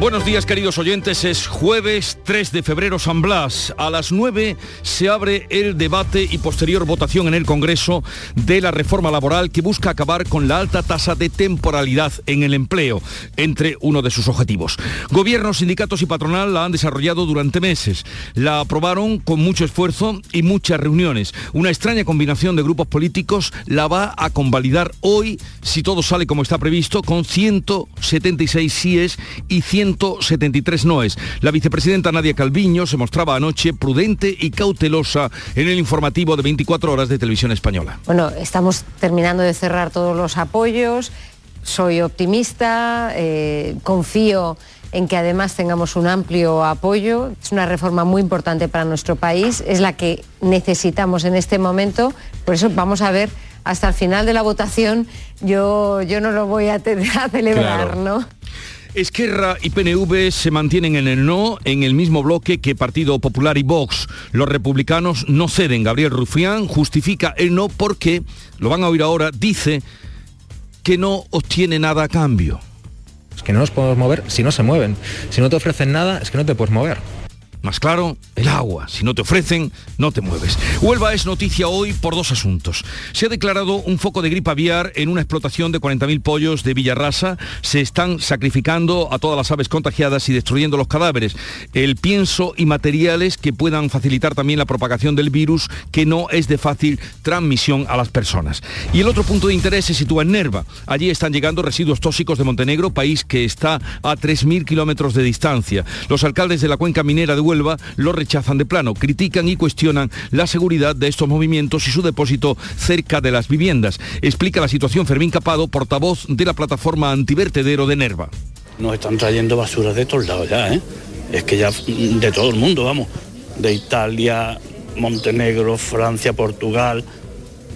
Buenos días queridos oyentes, es jueves 3 de febrero San Blas. A las 9 se abre el debate y posterior votación en el Congreso de la reforma laboral que busca acabar con la alta tasa de temporalidad en el empleo, entre uno de sus objetivos. Gobiernos, sindicatos y patronal la han desarrollado durante meses. La aprobaron con mucho esfuerzo y muchas reuniones. Una extraña combinación de grupos políticos la va a convalidar hoy, si todo sale como está previsto, con 176 síes y 100 173 noes. La vicepresidenta Nadia Calviño se mostraba anoche prudente y cautelosa en el informativo de 24 horas de televisión española. Bueno, estamos terminando de cerrar todos los apoyos, soy optimista, eh, confío en que además tengamos un amplio apoyo. Es una reforma muy importante para nuestro país, es la que necesitamos en este momento, por eso vamos a ver hasta el final de la votación, yo, yo no lo voy a, a celebrar, ¿no? Esquerra y PNV se mantienen en el no, en el mismo bloque que Partido Popular y Vox. Los republicanos no ceden. Gabriel Rufián justifica el no porque, lo van a oír ahora, dice que no obtiene nada a cambio. Es que no nos podemos mover si no se mueven. Si no te ofrecen nada, es que no te puedes mover. Más claro, el agua. Si no te ofrecen, no te mueves. Huelva es noticia hoy por dos asuntos. Se ha declarado un foco de gripe aviar en una explotación de 40.000 pollos de Villarrasa. Se están sacrificando a todas las aves contagiadas y destruyendo los cadáveres. El pienso y materiales que puedan facilitar también la propagación del virus que no es de fácil transmisión a las personas. Y el otro punto de interés se sitúa en Nerva. Allí están llegando residuos tóxicos de Montenegro, país que está a 3.000 kilómetros de distancia. Los alcaldes de la cuenca minera de Huelva lo rechazan de plano, critican y cuestionan la seguridad de estos movimientos y su depósito cerca de las viviendas. Explica la situación Fermín Capado, portavoz de la plataforma antivertedero de Nerva. Nos están trayendo basuras de todos lados ya, ¿eh? Es que ya de todo el mundo, vamos. De Italia, Montenegro, Francia, Portugal,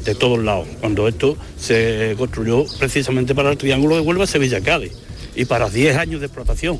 de todos lados. Cuando esto se construyó precisamente para el Triángulo de Huelva, Sevilla, Cádiz y para 10 años de explotación.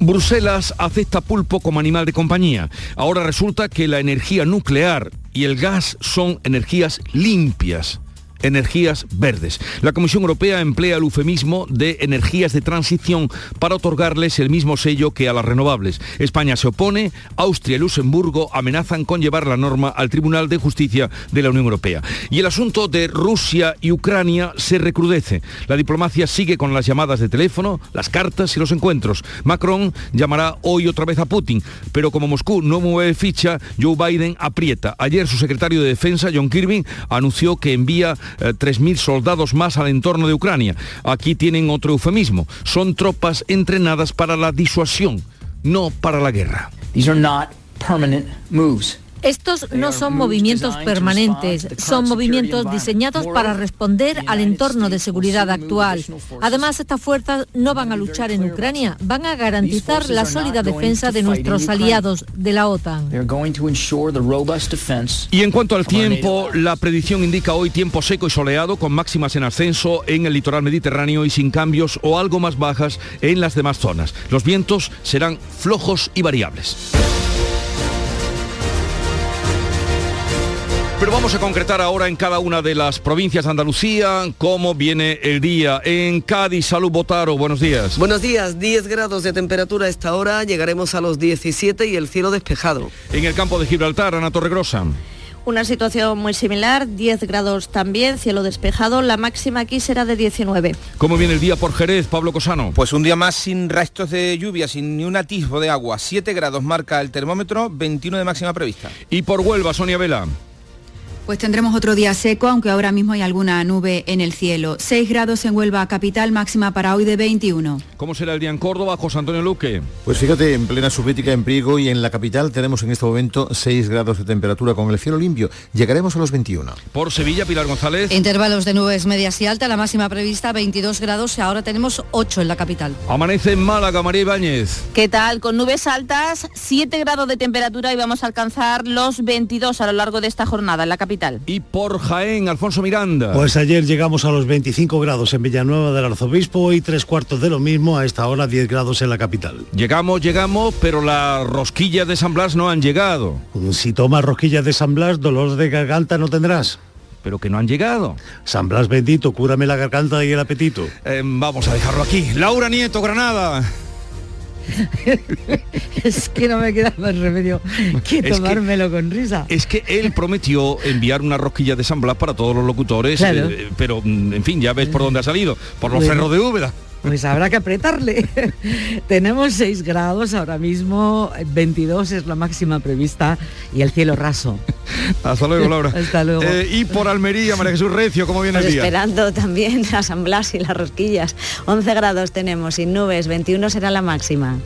Bruselas acepta pulpo como animal de compañía. Ahora resulta que la energía nuclear y el gas son energías limpias energías verdes. La Comisión Europea emplea el eufemismo de energías de transición para otorgarles el mismo sello que a las renovables. España se opone, Austria y Luxemburgo amenazan con llevar la norma al Tribunal de Justicia de la Unión Europea. Y el asunto de Rusia y Ucrania se recrudece. La diplomacia sigue con las llamadas de teléfono, las cartas y los encuentros. Macron llamará hoy otra vez a Putin, pero como Moscú no mueve ficha, Joe Biden aprieta. Ayer su secretario de Defensa, John Kirby, anunció que envía 3.000 eh, soldados más al entorno de Ucrania. Aquí tienen otro eufemismo. Son tropas entrenadas para la disuasión, no para la guerra. Estos no son movimientos permanentes, son movimientos diseñados para responder al entorno de seguridad actual. Además, estas fuerzas no van a luchar en Ucrania, van a garantizar la sólida defensa de nuestros aliados de la OTAN. Y en cuanto al tiempo, la predicción indica hoy tiempo seco y soleado con máximas en ascenso en el litoral mediterráneo y sin cambios o algo más bajas en las demás zonas. Los vientos serán flojos y variables. Pero vamos a concretar ahora en cada una de las provincias de Andalucía cómo viene el día. En Cádiz, Salud Botaro, buenos días. Buenos días, 10 grados de temperatura a esta hora, llegaremos a los 17 y el cielo despejado. En el campo de Gibraltar, Ana Torregrosa. Una situación muy similar, 10 grados también, cielo despejado, la máxima aquí será de 19. ¿Cómo viene el día por Jerez, Pablo Cosano? Pues un día más sin restos de lluvia, sin ni un atisbo de agua. 7 grados marca el termómetro, 21 de máxima prevista. Y por Huelva, Sonia Vela. Pues tendremos otro día seco, aunque ahora mismo hay alguna nube en el cielo. 6 grados en Huelva capital, máxima para hoy de 21. ¿Cómo será el día en Córdoba, José Antonio Luque? Pues fíjate, en plena subética en Priego y en la capital tenemos en este momento 6 grados de temperatura con el cielo limpio. Llegaremos a los 21. Por Sevilla, Pilar González. Intervalos de nubes medias y alta, la máxima prevista 22 grados y ahora tenemos 8 en la capital. Amanece en Málaga, María Ibáñez. ¿Qué tal? Con nubes altas, 7 grados de temperatura y vamos a alcanzar los 22 a lo largo de esta jornada en la capital capital. Y por Jaén, Alfonso Miranda. Pues ayer llegamos a los 25 grados en Villanueva del Arzobispo y tres cuartos de lo mismo, a esta hora 10 grados en la capital. Llegamos, llegamos, pero las rosquillas de San Blas no han llegado. Si tomas rosquillas de San Blas, dolor de garganta no tendrás pero que no han llegado. San Blas bendito, cúrame la garganta y el apetito. Eh, vamos a dejarlo aquí. Laura Nieto, Granada. es que no me queda más remedio que tomármelo con risa. Es que él prometió enviar una rosquilla de San Blas para todos los locutores, eh, pero mm, en fin, ya ves por dónde ha salido, por los cerros de Úbeda. Pues habrá que apretarle. Tenemos 6 grados ahora mismo, 22 es la máxima prevista y el cielo raso. Hasta luego, Laura. Hasta luego. Eh, y por Almería, María Jesús Recio, ¿cómo viene el pues día? Esperando también a San Blas y las rosquillas. 11 grados tenemos sin nubes, 21 será la máxima.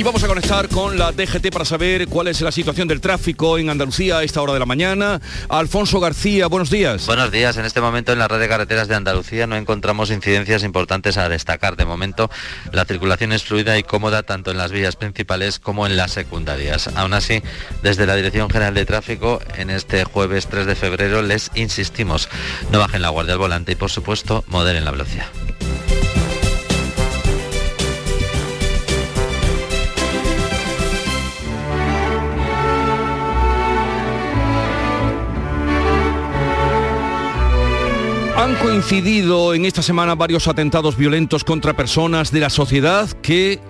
Y vamos a conectar con la DGT para saber cuál es la situación del tráfico en Andalucía a esta hora de la mañana. Alfonso García, buenos días. Buenos días. En este momento en la red de carreteras de Andalucía no encontramos incidencias importantes a destacar. De momento la circulación es fluida y cómoda tanto en las vías principales como en las secundarias. Aún así, desde la Dirección General de Tráfico, en este jueves 3 de febrero les insistimos, no bajen la guardia al volante y por supuesto moderen la velocidad. Han coincidido en esta semana varios atentados violentos contra personas de la sociedad que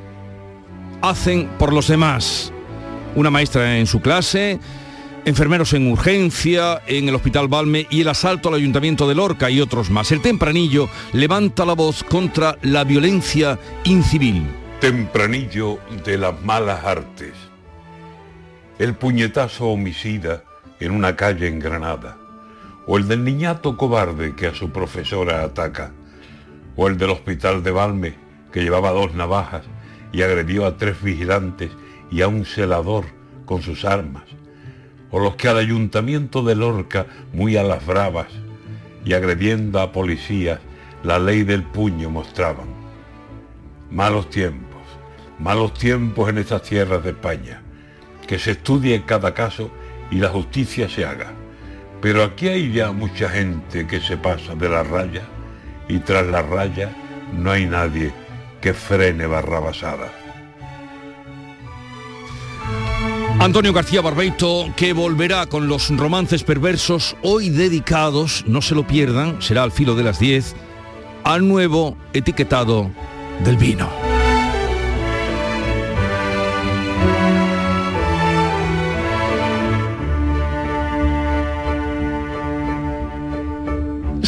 hacen por los demás. Una maestra en su clase, enfermeros en urgencia, en el Hospital Balme y el asalto al Ayuntamiento de Lorca y otros más. El tempranillo levanta la voz contra la violencia incivil. Tempranillo de las malas artes. El puñetazo homicida en una calle en Granada o el del niñato cobarde que a su profesora ataca, o el del hospital de Balme que llevaba dos navajas y agredió a tres vigilantes y a un celador con sus armas, o los que al ayuntamiento de Lorca muy a las bravas y agrediendo a policías la ley del puño mostraban. Malos tiempos, malos tiempos en estas tierras de España, que se estudie cada caso y la justicia se haga pero aquí hay ya mucha gente que se pasa de la raya y tras la raya no hay nadie que frene barrabasada. Antonio García Barbeito, que volverá con los romances perversos, hoy dedicados, no se lo pierdan, será al filo de las 10, al nuevo etiquetado del vino.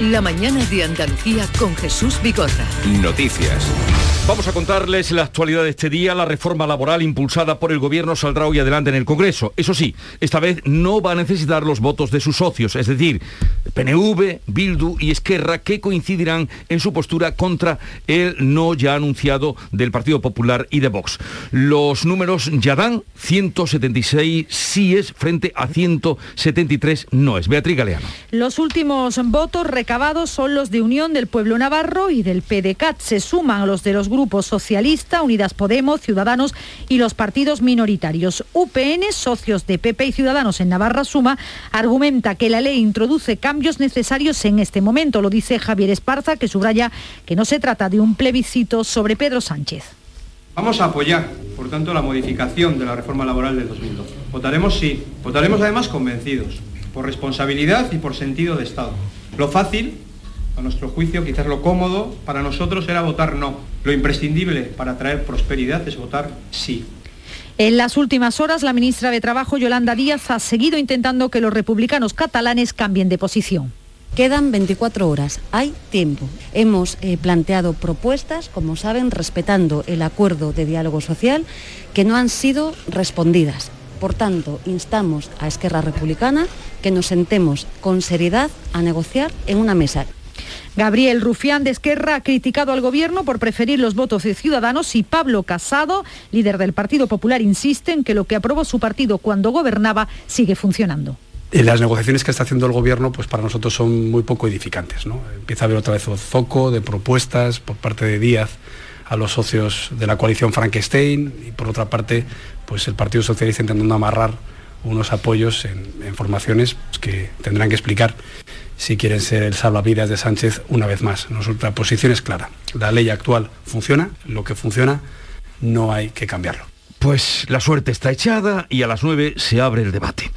La mañana de Andalucía con Jesús Vigorra. Noticias. Vamos a contarles la actualidad de este día. La reforma laboral impulsada por el gobierno saldrá hoy adelante en el Congreso. Eso sí, esta vez no va a necesitar los votos de sus socios, es decir, PNV, Bildu y Esquerra, que coincidirán en su postura contra el no ya anunciado del Partido Popular y de Vox. Los números ya dan 176 síes frente a 173 noes. Beatriz Galeano. Los últimos votos recabados son los de Unión del Pueblo Navarro y del PDCAT. Se suman los de los grupos Socialista, Unidas Podemos, Ciudadanos y los partidos minoritarios. UPN, socios de PP y Ciudadanos en Navarra Suma, argumenta que la ley introduce cambios necesarios en este momento. Lo dice Javier Esparza, que subraya que no se trata de un plebiscito sobre Pedro Sánchez. Vamos a apoyar, por tanto, la modificación de la reforma laboral del 2012 Votaremos sí. Votaremos además convencidos, por responsabilidad y por sentido de Estado. Lo fácil, a nuestro juicio, quizás lo cómodo, para nosotros era votar no. Lo imprescindible para traer prosperidad es votar sí. En las últimas horas, la ministra de Trabajo, Yolanda Díaz, ha seguido intentando que los republicanos catalanes cambien de posición. Quedan 24 horas, hay tiempo. Hemos eh, planteado propuestas, como saben, respetando el acuerdo de diálogo social, que no han sido respondidas. Por tanto, instamos a Esquerra Republicana que nos sentemos con seriedad a negociar en una mesa. Gabriel Rufián de Esquerra ha criticado al gobierno por preferir los votos de Ciudadanos y Pablo Casado, líder del Partido Popular, insiste en que lo que aprobó su partido cuando gobernaba sigue funcionando. Eh, las negociaciones que está haciendo el gobierno pues para nosotros son muy poco edificantes. ¿no? Empieza a haber otra vez un foco de propuestas por parte de Díaz a los socios de la coalición Frankenstein y por otra parte pues el Partido Socialista intentando amarrar unos apoyos en, formaciones que tendrán que explicar si quieren ser el salvavidas de Sánchez una vez más. Nuestra posición es clara. La ley actual funciona, lo que funciona no hay que cambiarlo. Pues la suerte está echada y a las 9 se abre el debate.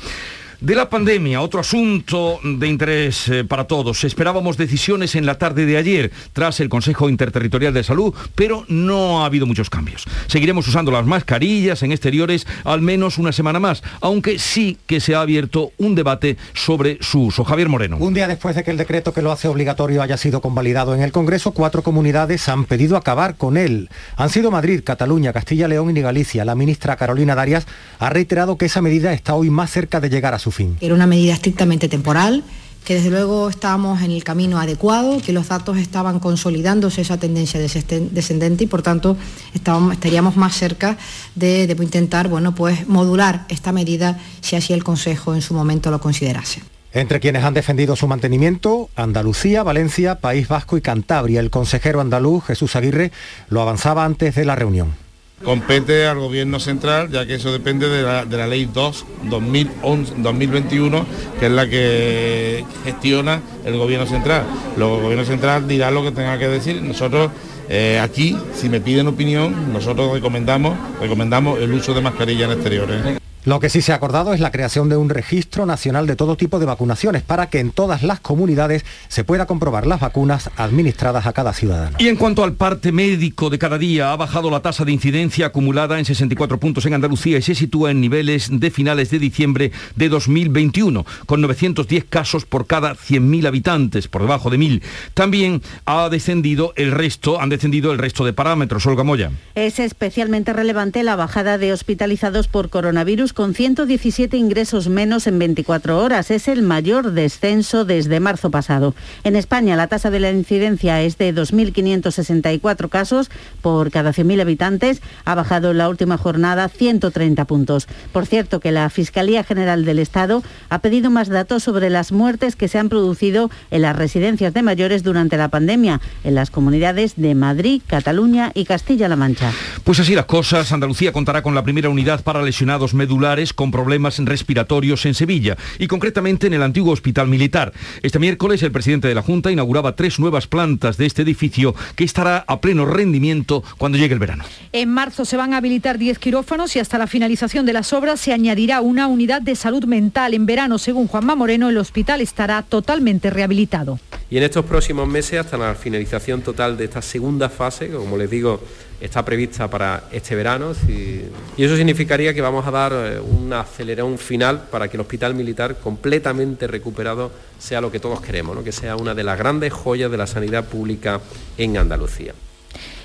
De la pandemia, otro asunto de interés eh, para todos. Esperábamos decisiones en la tarde de ayer tras el Consejo Interterritorial de Salud, pero no ha habido muchos cambios. Seguiremos usando las mascarillas en exteriores al menos una semana más, aunque sí que se ha abierto un debate sobre su uso. Javier Moreno. Un día después de que el decreto que lo hace obligatorio haya sido convalidado en el Congreso, cuatro comunidades han pedido acabar con él. Han sido Madrid, Cataluña, Castilla, León y Galicia. La ministra Carolina Darias ha reiterado que esa medida está hoy más cerca de llegar a su fin. Era una medida estrictamente temporal, que desde luego estábamos en el camino adecuado, que los datos estaban consolidándose esa tendencia descendente y por tanto estaríamos más cerca de, intentar bueno, pues, modular esta medida si así el Consejo en su momento lo considerase. Entre quienes han defendido su mantenimiento, Andalucía, Valencia, País Vasco y Cantabria. El consejero andaluz Jesús Aguirre lo avanzaba antes de la reunión. Compete al gobierno central, ya que eso depende de la, ley 2 2021, que es la que gestiona el gobierno central. Luego el gobierno central dirá lo que tenga que decir. Nosotros eh, aquí, si me piden opinión, nosotros recomendamos, recomendamos el uso de mascarilla en exteriores. Lo que sí se ha acordado es la creación de un registro nacional de todo tipo de vacunaciones para que en todas las comunidades se pueda comprobar las vacunas administradas a cada ciudadano. Y en cuanto al parte médico de cada día, ha bajado la tasa de incidencia acumulada en 64 puntos en Andalucía y se sitúa en niveles de finales de diciembre de 2021, con 910 casos por cada 100.000 habitantes, por debajo de 1.000. También ha descendido el resto, han descendido el resto de parámetros. Olga Moya. Es especialmente relevante la bajada de hospitalizados por coronavirus con 117 ingresos menos en 24 horas. Es el mayor descenso desde marzo pasado. En España la tasa de la incidencia es de 2.564 casos por cada 100.000 habitantes. Ha bajado en la última jornada 130 puntos. Por cierto que la Fiscalía General del Estado ha pedido más datos sobre las muertes que se han producido en las residencias de mayores durante la pandemia en las comunidades de Madrid, Cataluña y Castilla-La Mancha. Pues así las cosas. Andalucía contará con la primera unidad para lesionados medulares con problemas respiratorios en Sevilla y concretamente en el antiguo hospital militar. Este miércoles el presidente de la Junta inauguraba tres nuevas plantas de este edificio que estará a pleno rendimiento cuando llegue el verano. En marzo se van a habilitar 10 quirófanos y hasta la finalización de las obras se añadirá una unidad de salud mental. En verano, según Juanma Moreno, el hospital estará totalmente rehabilitado. Y en estos próximos meses, hasta la finalización total de esta segunda fase, como les digo, está prevista para este verano y eso significaría que vamos a dar eh, un acelerón final para que el hospital militar completamente recuperado sea lo que todos queremos, que sea una de las grandes joyas de la sanidad pública en Andalucía.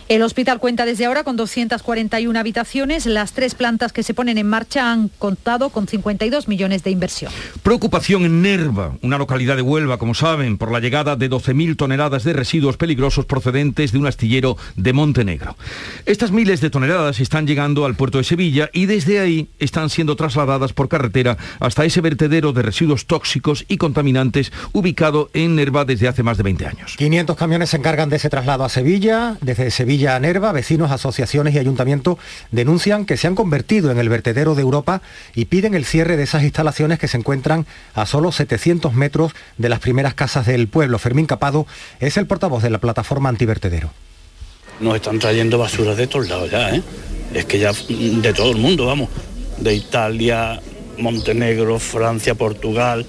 El hospital cuenta desde ahora con 241 habitaciones. Las tres plantas que se ponen en marcha han contado con 52 millones de inversión. Preocupación en Nerva, una localidad de Huelva, como saben, por la llegada de 12.000 toneladas de residuos peligrosos procedentes de un astillero de Montenegro. Estas miles de toneladas están llegando al puerto de Sevilla y desde ahí están siendo trasladadas por carretera hasta ese vertedero de residuos tóxicos y contaminantes ubicado en Nerva desde hace más de 20 años. 500 camiones se encargan de ese traslado a Sevilla. Desde Sevilla Villa Nerva, vecinos, asociaciones y ayuntamiento denuncian que se han convertido en el vertedero de Europa y piden el cierre de esas instalaciones que se encuentran a solo 700 metros de las primeras casas del pueblo. Fermín Capado es el portavoz de la plataforma antivertedero. Nos están trayendo basura de todos lados ya, ¿eh? Es que ya de todo el mundo, vamos. De Italia, Montenegro, Francia, Portugal,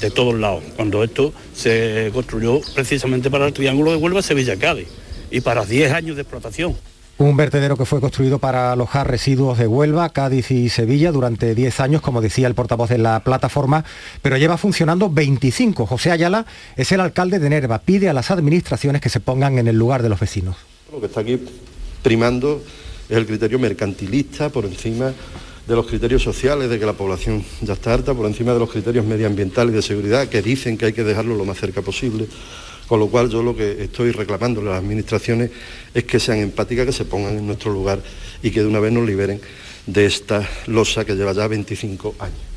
de todos lados, cuando esto se construyó precisamente para el Triángulo de Huelva, Sevilla, Cádiz, y para 10 años de explotación. Un vertedero que fue construido para alojar residuos de Huelva, Cádiz y Sevilla durante 10 años, como decía el portavoz de la plataforma, pero lleva funcionando 25. José Ayala es el alcalde de Nerva. Pide a las administraciones que se pongan en el lugar de los vecinos. Lo que está aquí primando es el criterio mercantilista por encima de los criterios sociales, de que la población ya está harta, por encima de los criterios medioambientales y de seguridad, que dicen que hay que dejarlo lo más cerca posible. Con lo cual yo lo que estoy reclamando a las administraciones es que sean empáticas, que se pongan en nuestro lugar y que de una vez nos liberen de esta losa que lleva ya 25 años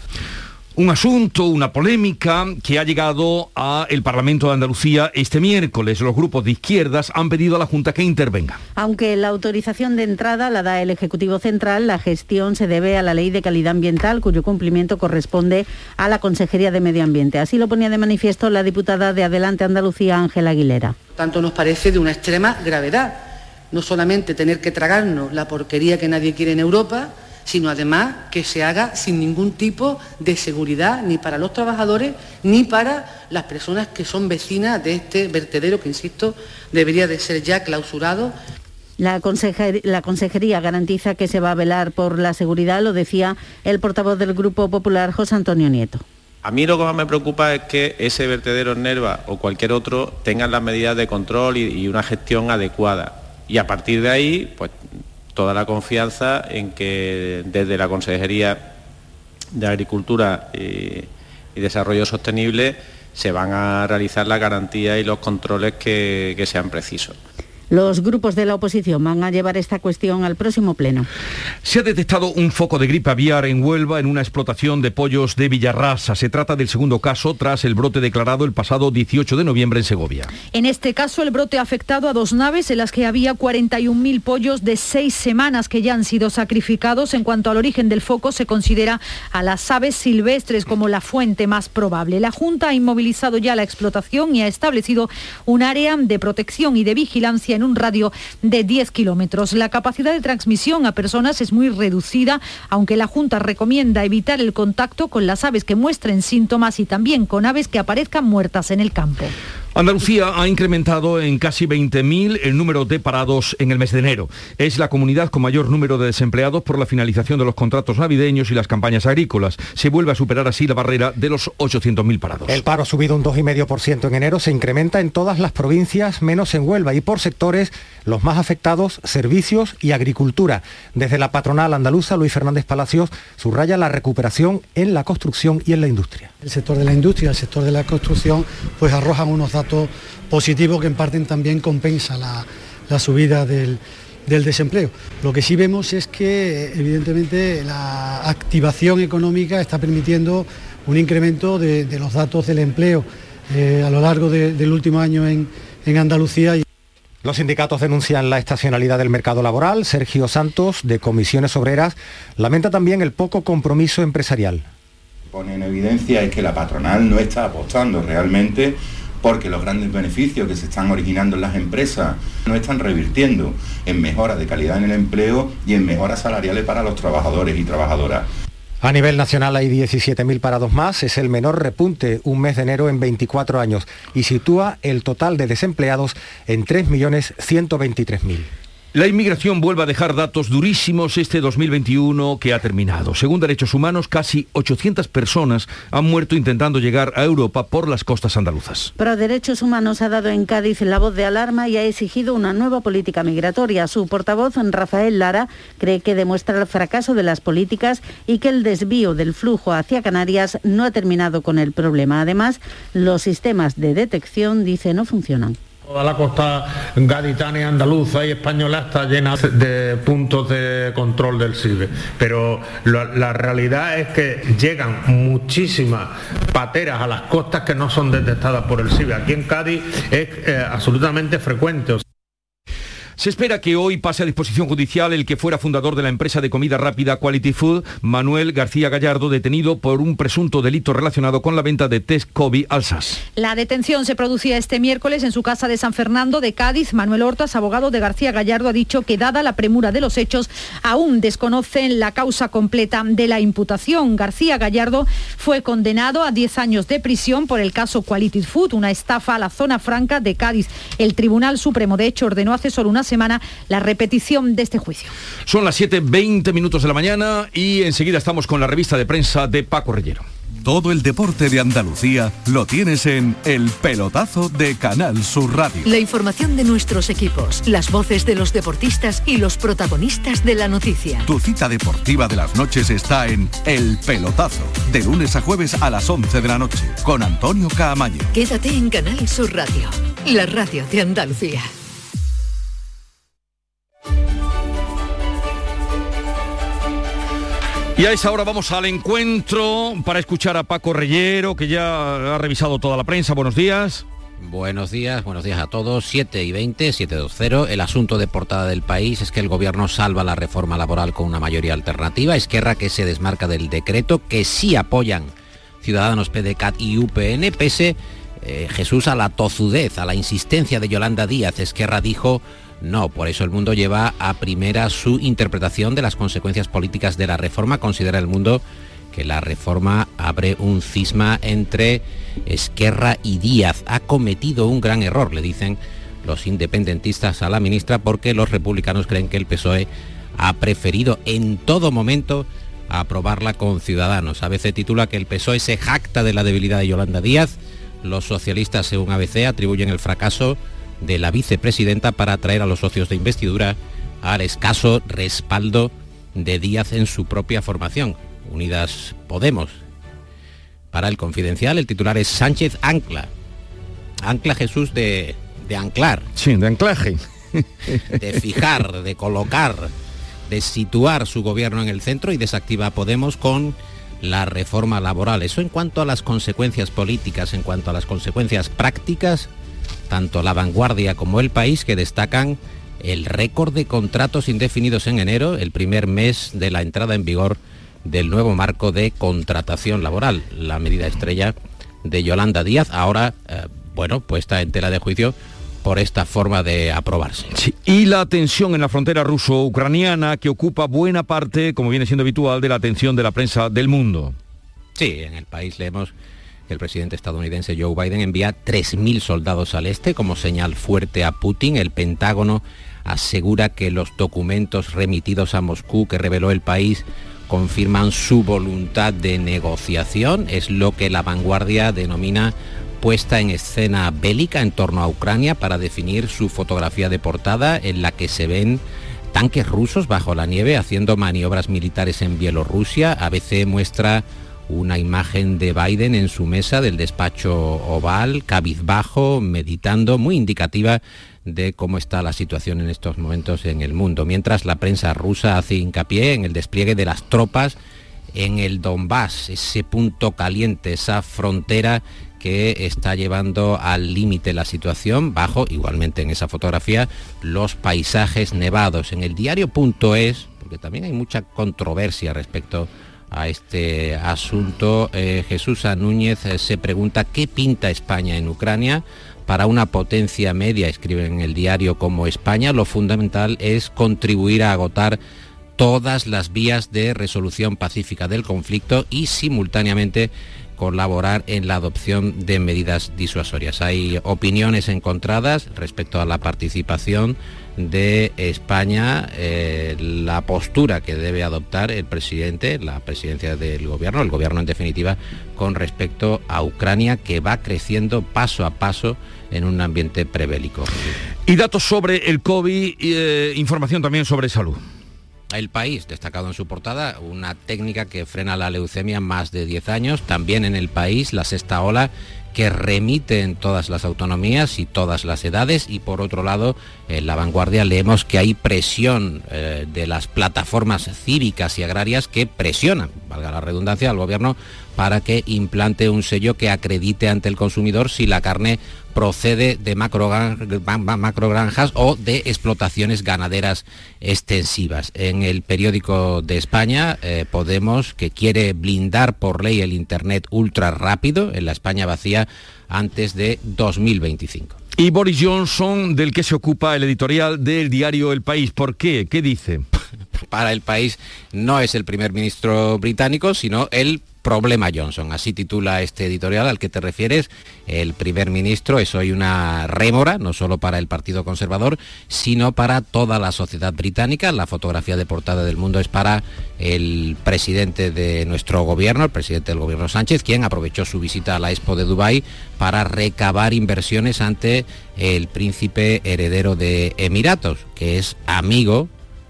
un asunto, una polémica que ha llegado al Parlamento de Andalucía este miércoles. Los grupos de izquierdas han pedido a la Junta que intervenga. Aunque la autorización de entrada la da el Ejecutivo Central, la gestión se debe a la Ley de Calidad Ambiental, cuyo cumplimiento corresponde a la Consejería de Medio Ambiente. Así lo ponía de manifiesto la diputada de Adelante Andalucía, Ángela Aguilera. Tanto nos parece de una extrema gravedad. No solamente tener que tragarnos la porquería que nadie quiere en Europa, sino además que se haga sin ningún tipo de seguridad ni para los trabajadores ni para las personas que son vecinas de este vertedero que, insisto, debería de ser ya clausurado. La, la, Consejería garantiza que se va a velar por la seguridad, lo decía el portavoz del Grupo Popular, José Antonio Nieto. A mí lo que más me preocupa es que ese vertedero en Nerva o cualquier otro tengan las medidas de control y, y una gestión adecuada. Y a partir de ahí, pues toda la confianza en que desde la Consejería de Agricultura y, Desarrollo Sostenible se van a realizar la garantía y los controles que sean precisos. Los grupos de la oposición van a llevar esta cuestión al próximo pleno. Se ha detectado un foco de gripe aviar en Huelva en una explotación de pollos de Villarrasa. Se trata del segundo caso tras el brote declarado el pasado 18 de noviembre en Segovia. En este caso, el brote ha afectado a dos naves en las que había 41.000 pollos de seis semanas que ya han sido sacrificados. En cuanto al origen del foco, se considera a las aves silvestres como la fuente más probable. La Junta ha inmovilizado ya la explotación y ha establecido un área de protección y de vigilancia en un radio de 10 kilómetros. La capacidad de transmisión a personas es muy reducida, aunque la Junta recomienda evitar el contacto con las aves que muestren síntomas y también con aves que aparezcan muertas en el campo. Andalucía ha incrementado en casi 20.000 el número de parados en el mes de enero. Es la comunidad con mayor número de desempleados por la finalización de los contratos navideños y las campañas agrícolas. Se vuelve a superar así la barrera de los 800.000 parados. El paro ha subido un 2,5% en enero, se incrementa en todas las provincias menos en Huelva y por sectores los más afectados, servicios y agricultura. Desde la patronal andaluza, Luis Fernández Palacios subraya la recuperación en la construcción y en la industria. El sector de la industria, el sector de la construcción, pues arrojan unos datos positivo que en parte también compensa la, subida del, desempleo. Lo que sí vemos es que evidentemente la activación económica está permitiendo un incremento de, los datos del empleo eh, a lo largo del último año en, en Andalucía. Los sindicatos denuncian la estacionalidad del mercado laboral. Sergio Santos, de Comisiones Obreras, lamenta también el poco compromiso empresarial. Pone en evidencia es que la patronal no está apostando realmente porque los grandes beneficios que se están originando en las empresas no están revirtiendo en mejoras de calidad en el empleo y en mejoras salariales para los trabajadores y trabajadoras. A nivel nacional hay 17.000 parados más, es el menor repunte un mes de enero en 24 años y sitúa el total de desempleados en 3.123.000. La inmigración vuelve a dejar datos durísimos este 2021 que ha terminado. Según Derechos Humanos, casi 800 personas han muerto intentando llegar a Europa por las costas andaluzas. Pero Derechos Humanos ha dado en Cádiz la voz de alarma y ha exigido una nueva política migratoria. Su portavoz, Rafael Lara, cree que demuestra el fracaso de las políticas y que el desvío del flujo hacia Canarias no ha terminado con el problema. Además, los sistemas de detección, dice, no funcionan. Toda la costa gaditana y andaluza y española está llena de puntos de control del SIBE, pero la, realidad es que llegan muchísimas pateras a las costas que no son detectadas por el SIBE. Aquí en Cádiz es eh, absolutamente frecuente. Se espera que hoy pase a disposición judicial el que fuera fundador de la empresa de comida rápida Quality Food, Manuel García Gallardo, detenido por un presunto delito relacionado con la venta de test COVID alsas. La detención se producía este miércoles en su casa de San Fernando de Cádiz. Manuel Hortas, abogado de García Gallardo, ha dicho que dada la premura de los hechos, aún desconocen la causa completa de la imputación. García Gallardo fue condenado a 10 años de prisión por el caso Quality Food, una estafa a la zona franca de Cádiz. El Tribunal Supremo, de hecho, ordenó hace solo una semana la repetición de este juicio. Son las 7.20 minutos de la mañana y enseguida estamos con la revista de prensa de Paco Rellero. Todo el deporte de Andalucía lo tienes en El Pelotazo de Canal Sur Radio. La información de nuestros equipos, las voces de los deportistas y los protagonistas de la noticia. Tu cita deportiva de las noches está en El Pelotazo, de lunes a jueves a las 11 de la noche, con Antonio Caamaño. Quédate en Canal Sur Radio, la radio de Andalucía. Y a esa hora vamos al encuentro para escuchar a Paco Reyero, que ya ha revisado toda la prensa. Buenos días. Buenos días, buenos días a todos. 7 y 20, 720. El asunto de portada del país es que el gobierno salva la reforma laboral con una mayoría alternativa. Esquerra que se desmarca del decreto, que sí apoyan Ciudadanos PDCAT y UPN, pese eh, Jesús a la tozudez, a la insistencia de Yolanda Díaz. Esquerra dijo no, por eso el mundo lleva a primera su interpretación de las consecuencias políticas de la reforma. Considera el mundo que la reforma abre un cisma entre Esquerra y Díaz. Ha cometido un gran error, le dicen los independentistas a la ministra, porque los republicanos creen que el PSOE ha preferido en todo momento aprobarla con Ciudadanos. ABC titula que el PSOE se jacta de la debilidad de Yolanda Díaz. Los socialistas, según ABC, atribuyen el fracaso de la vicepresidenta para atraer a los socios de investidura al escaso respaldo de Díaz en su propia formación. Unidas Podemos. Para el confidencial, el titular es Sánchez Ancla. Ancla Jesús de, de anclar. Sí, de anclaje. De fijar, de colocar, de situar su gobierno en el centro y desactiva Podemos con la reforma laboral. Eso en cuanto a las consecuencias políticas, en cuanto a las consecuencias prácticas, tanto la vanguardia como el país que destacan el récord de contratos indefinidos en enero, el primer mes de la entrada en vigor del nuevo marco de contratación laboral, la medida estrella de Yolanda Díaz, ahora, eh, bueno, puesta en tela de juicio por esta forma de aprobarse. Y la tensión en la frontera ruso-ucraniana que ocupa buena parte, como viene siendo habitual, de la atención de la prensa del mundo. Sí, en el país leemos el presidente estadounidense Joe Biden envía 3.000 soldados al este como señal fuerte a Putin. El Pentágono asegura que los documentos remitidos a Moscú que reveló el país confirman su voluntad de negociación. Es lo que la vanguardia denomina puesta en escena bélica en torno a Ucrania para definir su fotografía de portada en la que se ven tanques rusos bajo la nieve haciendo maniobras militares en Bielorrusia. ABC muestra una imagen de Biden en su mesa del despacho oval, cabizbajo, meditando, muy indicativa de cómo está la situación en estos momentos en el mundo, mientras la prensa rusa hace hincapié en el despliegue de las tropas en el Donbass, ese punto caliente, esa frontera que está llevando al límite la situación, bajo igualmente en esa fotografía los paisajes nevados. En el diario.es, porque también hay mucha controversia respecto a este asunto, eh, Jesús Núñez eh, se pregunta qué pinta España en Ucrania. Para una potencia media, escribe en el diario como España, lo fundamental es contribuir a agotar todas las vías de resolución pacífica del conflicto y simultáneamente colaborar en la adopción de medidas disuasorias. Hay opiniones encontradas respecto a la participación de España, eh, la postura que debe adoptar el presidente, la presidencia del gobierno, el gobierno en definitiva, con respecto a Ucrania, que va creciendo paso a paso en un ambiente prebélico. Y datos sobre el COVID, eh, información también sobre salud. El país, destacado en su portada, una técnica que frena la leucemia más de 10 años. También en el país, la sexta ola que remite en todas las autonomías y todas las edades. Y por otro lado, en la vanguardia leemos que hay presión eh, de las plataformas cívicas y agrarias que presionan, valga la redundancia, al gobierno para que implante un sello que acredite ante el consumidor si la carne procede de macrogranjas o de explotaciones ganaderas extensivas. En el periódico de España, eh, Podemos, que quiere blindar por ley el Internet ultra rápido en la España vacía antes de 2025. Y Boris Johnson, del que se ocupa el editorial del diario El País. ¿Por qué? ¿Qué dice? Para el país no es el primer ministro británico, sino el Problema Johnson, así titula este editorial al que te refieres. El primer ministro es hoy una rémora, no solo para el Partido Conservador, sino para toda la sociedad británica. La fotografía de portada del mundo es para el presidente de nuestro gobierno, el presidente del gobierno Sánchez, quien aprovechó su visita a la Expo de Dubái para recabar inversiones ante el príncipe heredero de Emiratos, que es amigo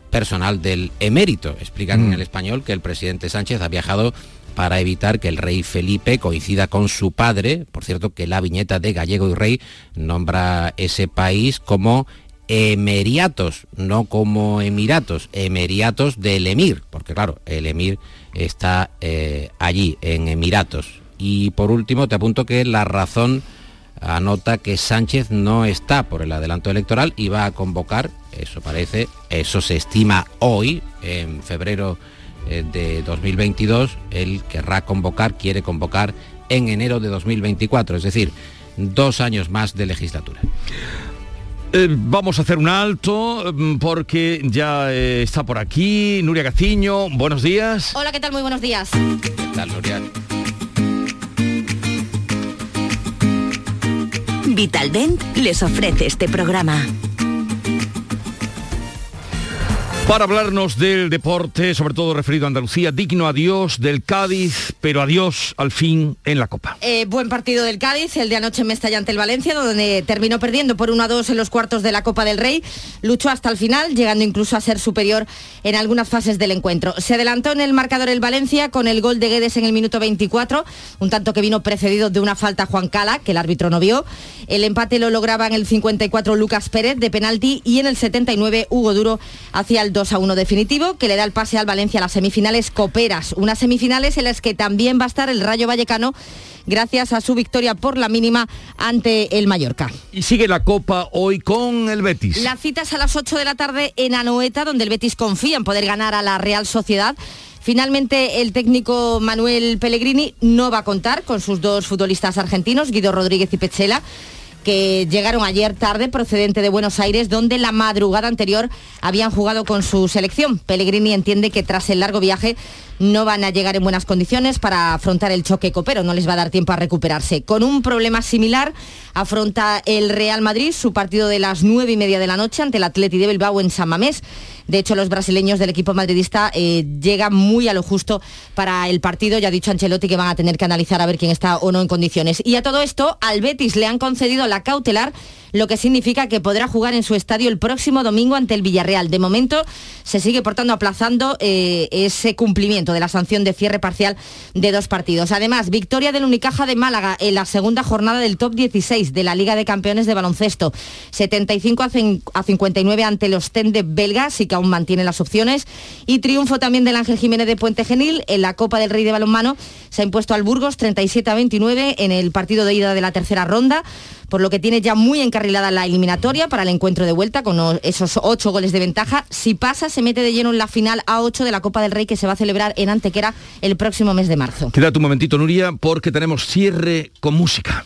personal del emérito. Explican en mm. el español que el presidente Sánchez ha viajado para evitar que el rey Felipe coincida con su padre. Por cierto, que la viñeta de Gallego y Rey nombra ese país como emeriatos, no como emiratos, emeriatos del emir, porque claro, el emir está eh, allí, en Emiratos. Y por último, te apunto que la razón anota que Sánchez no está por el adelanto electoral y va a convocar, eso parece, eso se estima hoy, en febrero de 2022, él querrá convocar, quiere convocar en enero de 2024, es decir, dos años más de legislatura. Eh, vamos a hacer un alto mm, porque ya eh, está por aquí Nuria Caciño. Buenos días. Hola, ¿qué tal? Muy buenos días. ¿Qué tal, Nuria? Vitaldent les ofrece este programa. Para hablarnos del deporte, sobre todo referido a Andalucía, digno adiós del Cádiz, pero adiós al fin en la Copa. Eh, buen partido del Cádiz, el de anoche en Mestalla ante el Valencia, donde terminó perdiendo por 1 a 2 en los cuartos de la Copa del Rey. Luchó hasta el final, llegando incluso a ser superior en algunas fases del encuentro. Se adelantó en el marcador el Valencia con el gol de Guedes en el minuto 24, un tanto que vino precedido de una falta Juan Cala, que el árbitro no vio. El empate lo lograba en el 54 Lucas Pérez de penalti y en el 79 Hugo Duro hacia el 2 a 1 definitivo que le da el pase al Valencia a las semifinales coperas, unas semifinales en las que también va a estar el Rayo Vallecano gracias a su victoria por la mínima ante el Mallorca. Y sigue la Copa hoy con el Betis. La cita es a las 8 de la tarde en Anoeta, donde el Betis confía en poder ganar a la Real Sociedad. Finalmente, el técnico Manuel Pellegrini no va a contar con sus dos futbolistas argentinos, Guido Rodríguez y Pechela que llegaron ayer tarde procedente de Buenos Aires, donde la madrugada anterior habían jugado con su selección. Pellegrini entiende que tras el largo viaje no van a llegar en buenas condiciones para afrontar el choque copero, no les va a dar tiempo a recuperarse. Con un problema similar afronta el Real Madrid su partido de las nueve y media de la noche ante el Atleti de Bilbao en San Mamés. De hecho, los brasileños del equipo madridista eh, llegan muy a lo justo para el partido. Ya ha dicho Ancelotti que van a tener que analizar a ver quién está o no en condiciones. Y a todo esto, al Betis le han concedido la cautelar lo que significa que podrá jugar en su estadio el próximo domingo ante el Villarreal. De momento se sigue, por tanto, aplazando eh, ese cumplimiento de la sanción de cierre parcial de dos partidos. Además, victoria del Unicaja de Málaga en la segunda jornada del top 16 de la Liga de Campeones de Baloncesto. 75 a 59 ante los TEN de Belgas y aún mantiene las opciones. Y triunfo también del Ángel Jiménez de Puente Genil en la Copa del Rey de Balonmano. Se ha impuesto al Burgos 37 a 29 en el partido de ida de la tercera ronda por lo que tiene ya muy encarrilada la eliminatoria para el encuentro de vuelta con esos ocho goles de ventaja. Si pasa, se mete de lleno en la final A8 de la Copa del Rey que se va a celebrar en Antequera el próximo mes de marzo. Quédate un momentito, Nuria, porque tenemos cierre con música.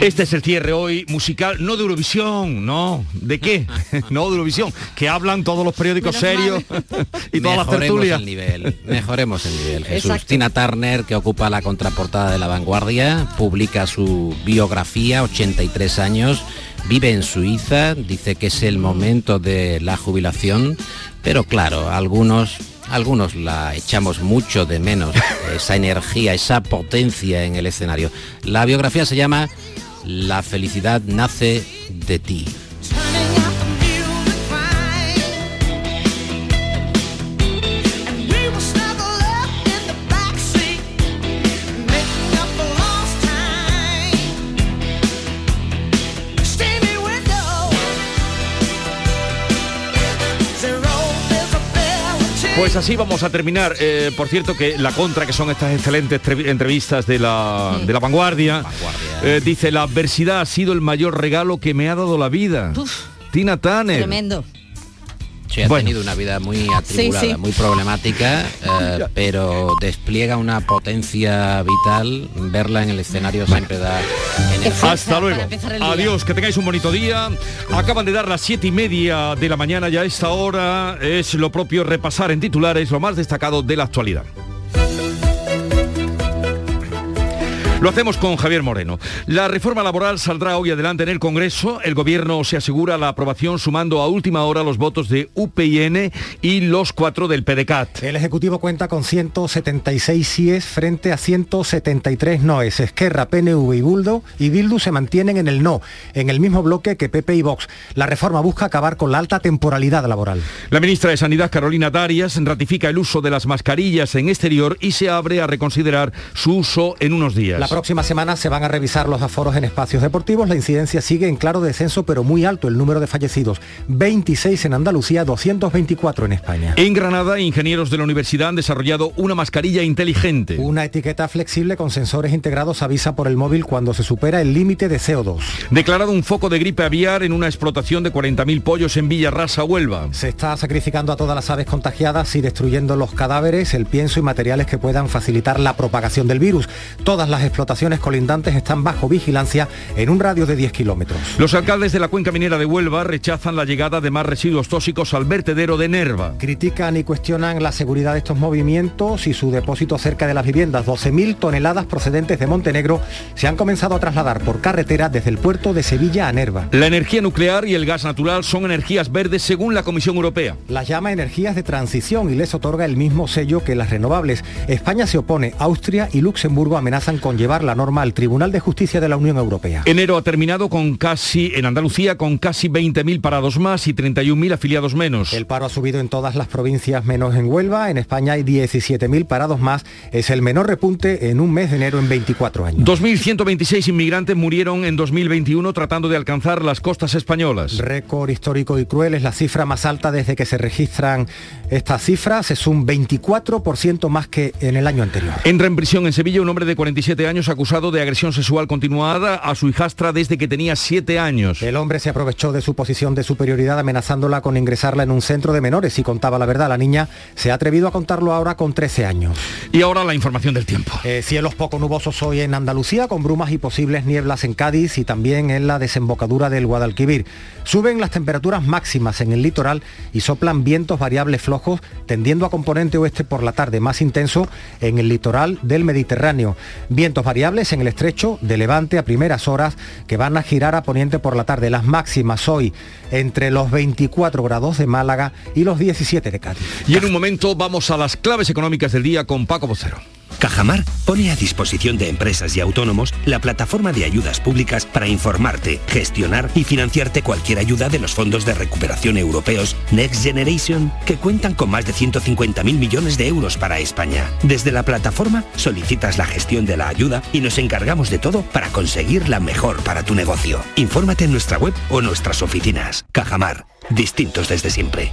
Este es el cierre hoy musical, no de Eurovisión, no. ¿De qué? no de Eurovisión, que hablan todos los periódicos serios y todas las tertulias. El nivel, mejoremos el nivel. Jesús Tina Turner, que ocupa la contraportada de La Vanguardia, publica su biografía, 83 años, vive en Suiza, dice que es el momento de la jubilación, pero claro, algunos algunos la echamos mucho de menos, esa energía, esa potencia en el escenario. La biografía se llama la felicidad nace de ti. Pues así vamos a terminar. Eh, por cierto, que la contra, que son estas excelentes tre- entrevistas de la, de la vanguardia, eh, dice, la adversidad ha sido el mayor regalo que me ha dado la vida. Tina Turner. Tremendo. Sí, ha Bueno. tenido una vida muy atribulada, Sí, sí. muy problemática, eh, pero despliega una potencia vital. Verla en el escenario siempre da energía. Hasta luego. Adiós, que tengáis un bonito día. Acaban de dar las siete y media de la mañana ya a esta hora. Es lo propio repasar en titulares lo más destacado de la actualidad. Lo hacemos con Javier Moreno. La reforma laboral saldrá hoy adelante en el Congreso. El Gobierno se asegura la aprobación sumando a última hora los votos de UPyN y los cuatro del PDCAT. El Ejecutivo cuenta con 176 síes frente a 173 noes. Esquerra, PNV y Bildu, y Bildu se mantienen en el no, en el mismo bloque que PP y Vox. La reforma busca acabar con la alta temporalidad laboral. La ministra de Sanidad, Carolina Darias, ratifica el uso de las mascarillas en exterior y se abre a reconsiderar su uso en unos días. La próxima semana se van a revisar los aforos en espacios deportivos. La incidencia sigue en claro descenso, pero muy alto el número de fallecidos. 26 en Andalucía, 224 en España. En Granada, ingenieros de la universidad han desarrollado una mascarilla inteligente. Una etiqueta flexible con sensores integrados avisa por el móvil cuando se supera el límite de CO2. Declarado un foco de gripe aviar en una explotación de 40.000 pollos en Villarrasa, Huelva. Se está sacrificando a todas las aves contagiadas y destruyendo los cadáveres, el pienso y materiales que puedan facilitar la propagación del virus. Todas las explotaciones colindantes están bajo vigilancia en un radio de 10 kilómetros. Los alcaldes de la cuenca minera de Huelva rechazan la llegada de más residuos tóxicos al vertedero de Nerva. Critican y cuestionan la seguridad de estos movimientos y su depósito cerca de las viviendas. 12.000 toneladas procedentes de Montenegro se han comenzado a trasladar por carretera desde el puerto de Sevilla a Nerva. La energía nuclear y el gas natural son energías verdes según la Comisión Europea. Las llama energías de transición y les otorga el mismo sello que las renovables. España se opone, Austria y Luxemburgo amenazan con llevar la norma al Tribunal de Justicia de la Unión Europea. Enero ha terminado con casi, en Andalucía, con casi 20.000 parados más y 31.000 afiliados menos. El paro ha subido en todas las provincias menos en Huelva. En España hay 17.000 parados más. Es el menor repunte en un mes de enero en 24 años. 2.126 inmigrantes murieron en 2021 tratando de alcanzar las costas españolas. Récord histórico y cruel es la cifra más alta desde que se registran estas cifras. Es un 24% más que en el año anterior. Entra en prisión en Sevilla un hombre de 47 años acusado de agresión sexual continuada a su hijastra desde que tenía 7 años. El hombre se aprovechó de su posición de superioridad amenazándola con ingresarla en un centro de menores y contaba la verdad. La niña se ha atrevido a contarlo ahora con 13 años. Y ahora la información del tiempo. Eh, cielos poco nubosos hoy en Andalucía con brumas y posibles nieblas en Cádiz y también en la desembocadura del Guadalquivir. Suben las temperaturas máximas en el litoral y soplan vientos variables flojos tendiendo a componente oeste por la tarde más intenso en el litoral del Mediterráneo. Vientos variables en el estrecho de Levante a primeras horas que van a girar a poniente por la tarde. Las máximas hoy entre los 24 grados de Málaga y los 17 de Cádiz. Y en un momento vamos a las claves económicas del día con Paco Vocero. Cajamar pone a disposición de empresas y autónomos la plataforma de ayudas públicas para informarte, gestionar y financiarte cualquier ayuda de los fondos de recuperación europeos Next Generation, que cuentan con más de 150.000 millones de euros para España. Desde la plataforma solicitas la gestión de la ayuda y nos encargamos de todo para conseguir la mejor para tu negocio. Infórmate en nuestra web o nuestras oficinas. Cajamar, distintos desde siempre.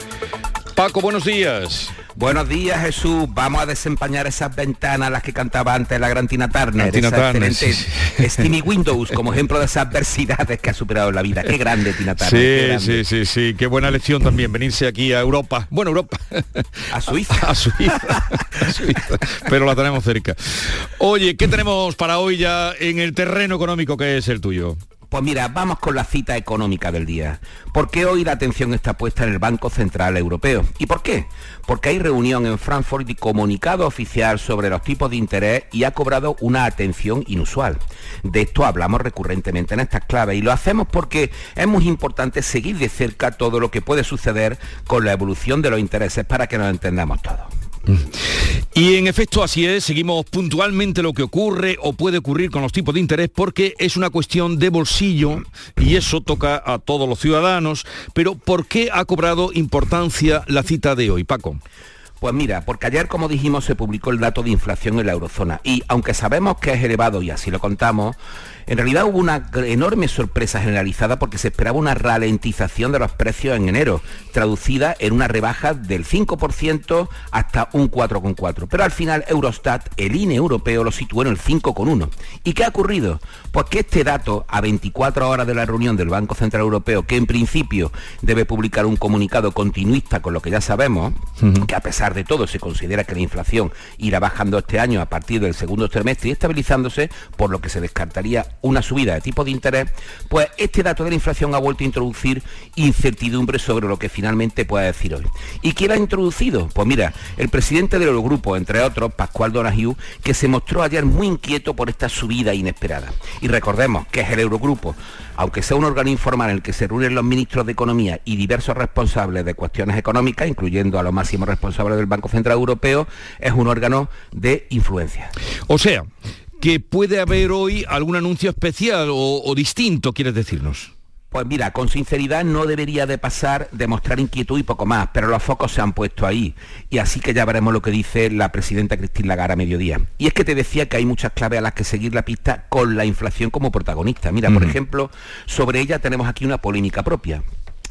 Paco, buenos días. Buenos días, Jesús. Vamos a desempañar esas ventanas las que cantaba antes la gran Tina Turner. Tina esa Turner, excelente Skinny Windows como ejemplo de esas adversidades que ha superado en la vida. Qué grande Tina Turner. Sí, sí, sí, sí, qué buena lección también venirse aquí a Europa. Bueno, Europa. A Suiza. A Suiza. A Suiza. Pero la tenemos cerca. Oye, ¿qué tenemos para hoy ya en el terreno económico que es el tuyo? Pues mira, vamos con la cita económica del día. ¿Por qué hoy la atención está puesta en el Banco Central Europeo? ¿Y por qué? Porque hay reunión en Frankfurt y comunicado oficial sobre los tipos de interés y ha cobrado una atención inusual. De esto hablamos recurrentemente en estas claves y lo hacemos porque es muy importante seguir de cerca todo lo que puede suceder con la evolución de los intereses para que nos entendamos todos. Y en efecto así es, seguimos puntualmente lo que ocurre o puede ocurrir con los tipos de interés porque es una cuestión de bolsillo y eso toca a todos los ciudadanos. Pero ¿por qué ha cobrado importancia la cita de hoy, Paco? Pues mira, porque ayer, como dijimos, se publicó el dato de inflación en la eurozona y aunque sabemos que es elevado y así lo contamos, en realidad hubo una enorme sorpresa generalizada porque se esperaba una ralentización de los precios en enero, traducida en una rebaja del 5% hasta un 4,4%. Pero al final Eurostat, el INE europeo, lo situó en el 5,1%. ¿Y qué ha ocurrido? Pues que este dato, a 24 horas de la reunión del Banco Central Europeo, que en principio debe publicar un comunicado continuista con lo que ya sabemos, que a pesar de todo se considera que la inflación irá bajando este año a partir del segundo trimestre y estabilizándose, por lo que se descartaría una subida de tipo de interés, pues este dato de la inflación ha vuelto a introducir incertidumbre sobre lo que finalmente puede decir hoy. ¿Y quién ha introducido? Pues mira, el presidente del Eurogrupo, entre otros, Pascual Donahue, que se mostró ayer muy inquieto por esta subida inesperada. Y recordemos que es el Eurogrupo, aunque sea un órgano informal en el que se reúnen los ministros de Economía y diversos responsables de cuestiones económicas, incluyendo a los máximos responsables del Banco Central Europeo, es un órgano de influencia. O sea, que puede haber hoy algún anuncio especial o, distinto, quieres decirnos. Pues mira, con sinceridad no debería de pasar de mostrar inquietud y poco más, pero los focos se han puesto ahí. Y así que ya veremos lo que dice la presidenta Cristina Lagarde a mediodía. Y es que te decía que hay muchas claves a las que seguir la pista con la inflación como protagonista. Mira, por ejemplo, sobre ella tenemos aquí una polémica propia.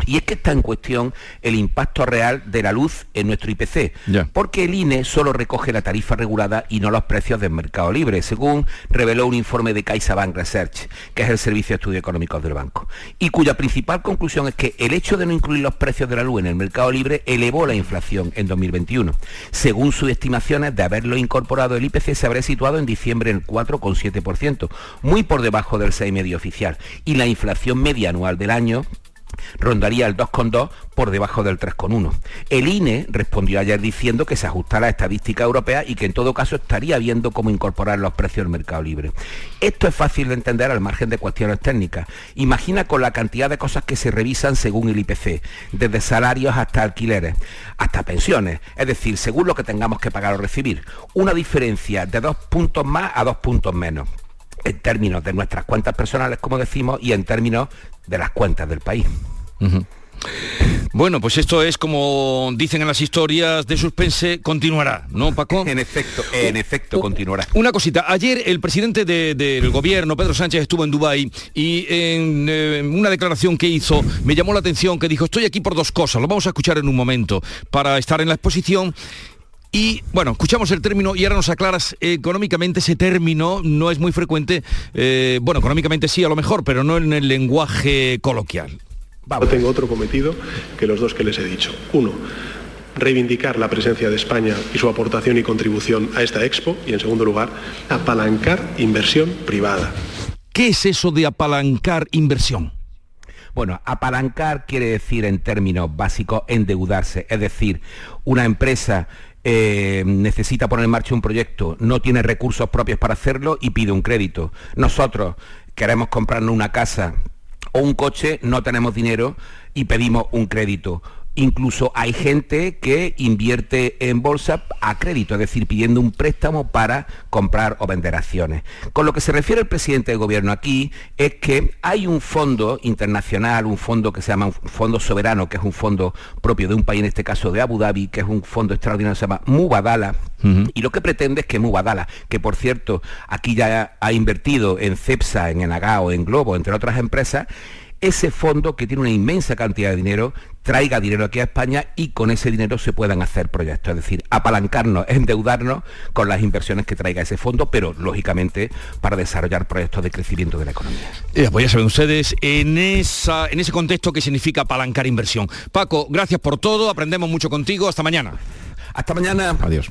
Y es que está en cuestión el impacto real de la luz en nuestro IPC, porque el INE solo recoge la tarifa regulada y no los precios del mercado libre, según reveló un informe de CaixaBank Research, que es el Servicio de Estudios Económicos del banco, y cuya principal conclusión es que el hecho de no incluir los precios de la luz en el mercado libre elevó la inflación en 2021. Según sus estimaciones, de haberlo incorporado el IPC se habría situado en diciembre en el 4,7%, muy por debajo del 6,5% oficial, y la inflación media anual del año rondaría el 2,2 por debajo del 3,1. El INE respondió ayer diciendo que se ajusta a la estadística europea y que en todo caso estaría viendo cómo incorporar los precios del mercado libre. Esto es fácil de entender al margen de cuestiones técnicas. Imagina con la cantidad de cosas que se revisan según el IPC, desde salarios hasta alquileres, hasta pensiones, es decir, según lo que tengamos que pagar o recibir. Una diferencia de dos puntos más a dos puntos menos en términos de nuestras cuentas personales, como decimos, y en términos de las cuentas del país. Bueno, pues esto es como dicen en las historias de suspense, continuará, ¿no, Paco? En efecto, en efecto, continuará. Una cosita, ayer el presidente del gobierno, Pedro Sánchez, estuvo en Dubái y en eh, una declaración que hizo me llamó la atención que dijo, estoy aquí por dos cosas, lo vamos a escuchar en un momento, para estar en la exposición y bueno, escuchamos el término y ahora nos aclaras económicamente ese término no es muy frecuente. Eh, bueno, económicamente sí a lo mejor, pero no en el lenguaje coloquial. Yo tengo otro cometido que los dos que les he dicho. Uno, reivindicar la presencia de España y su aportación y contribución a esta expo. Y en segundo lugar, apalancar inversión privada. ¿Qué es eso de apalancar inversión? Bueno, apalancar quiere decir en términos básicos endeudarse, es decir, una empresa eh, necesita poner en marcha un proyecto, no tiene recursos propios para hacerlo y pide un crédito. Nosotros queremos comprarnos una casa o un coche, no tenemos dinero y pedimos un crédito Incluso hay gente que invierte en bolsa a crédito, es decir, pidiendo un préstamo para comprar o vender acciones. Con lo que se refiere el presidente del gobierno aquí es que hay un fondo internacional, un fondo que se llama un fondo soberano, que es un fondo propio de un país, en este caso de Abu Dhabi, que es un fondo extraordinario, se llama Mubadala, y lo que pretende es que Mubadala, que por cierto aquí ya ha invertido en CEPSA, en Enagao, en Globo, entre otras empresas, ese fondo que tiene una inmensa cantidad de dinero traiga dinero aquí a España y con ese dinero se puedan hacer proyectos, es decir, apalancarnos, endeudarnos con las inversiones que traiga ese fondo, pero lógicamente para desarrollar proyectos de crecimiento de la economía. Eh, pues ya saben ustedes en, esa, en ese contexto qué significa apalancar inversión. Paco, gracias por todo, aprendemos mucho contigo, hasta mañana. Hasta mañana. Adiós.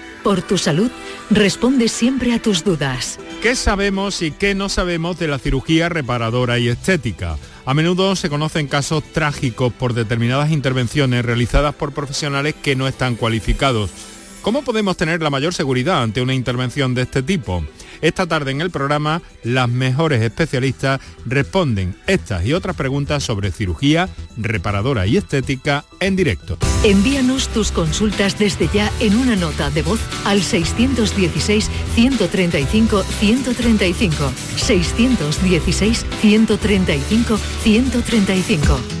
Por tu salud, responde siempre a tus dudas. ¿Qué sabemos y qué no sabemos de la cirugía reparadora y estética? A menudo se conocen casos trágicos por determinadas intervenciones realizadas por profesionales que no están cualificados. ¿Cómo podemos tener la mayor seguridad ante una intervención de este tipo? Esta tarde en el programa, las mejores especialistas responden estas y otras preguntas sobre cirugía, reparadora y estética en directo. Envíanos tus consultas desde ya en una nota de voz al 616-135-135. 616-135-135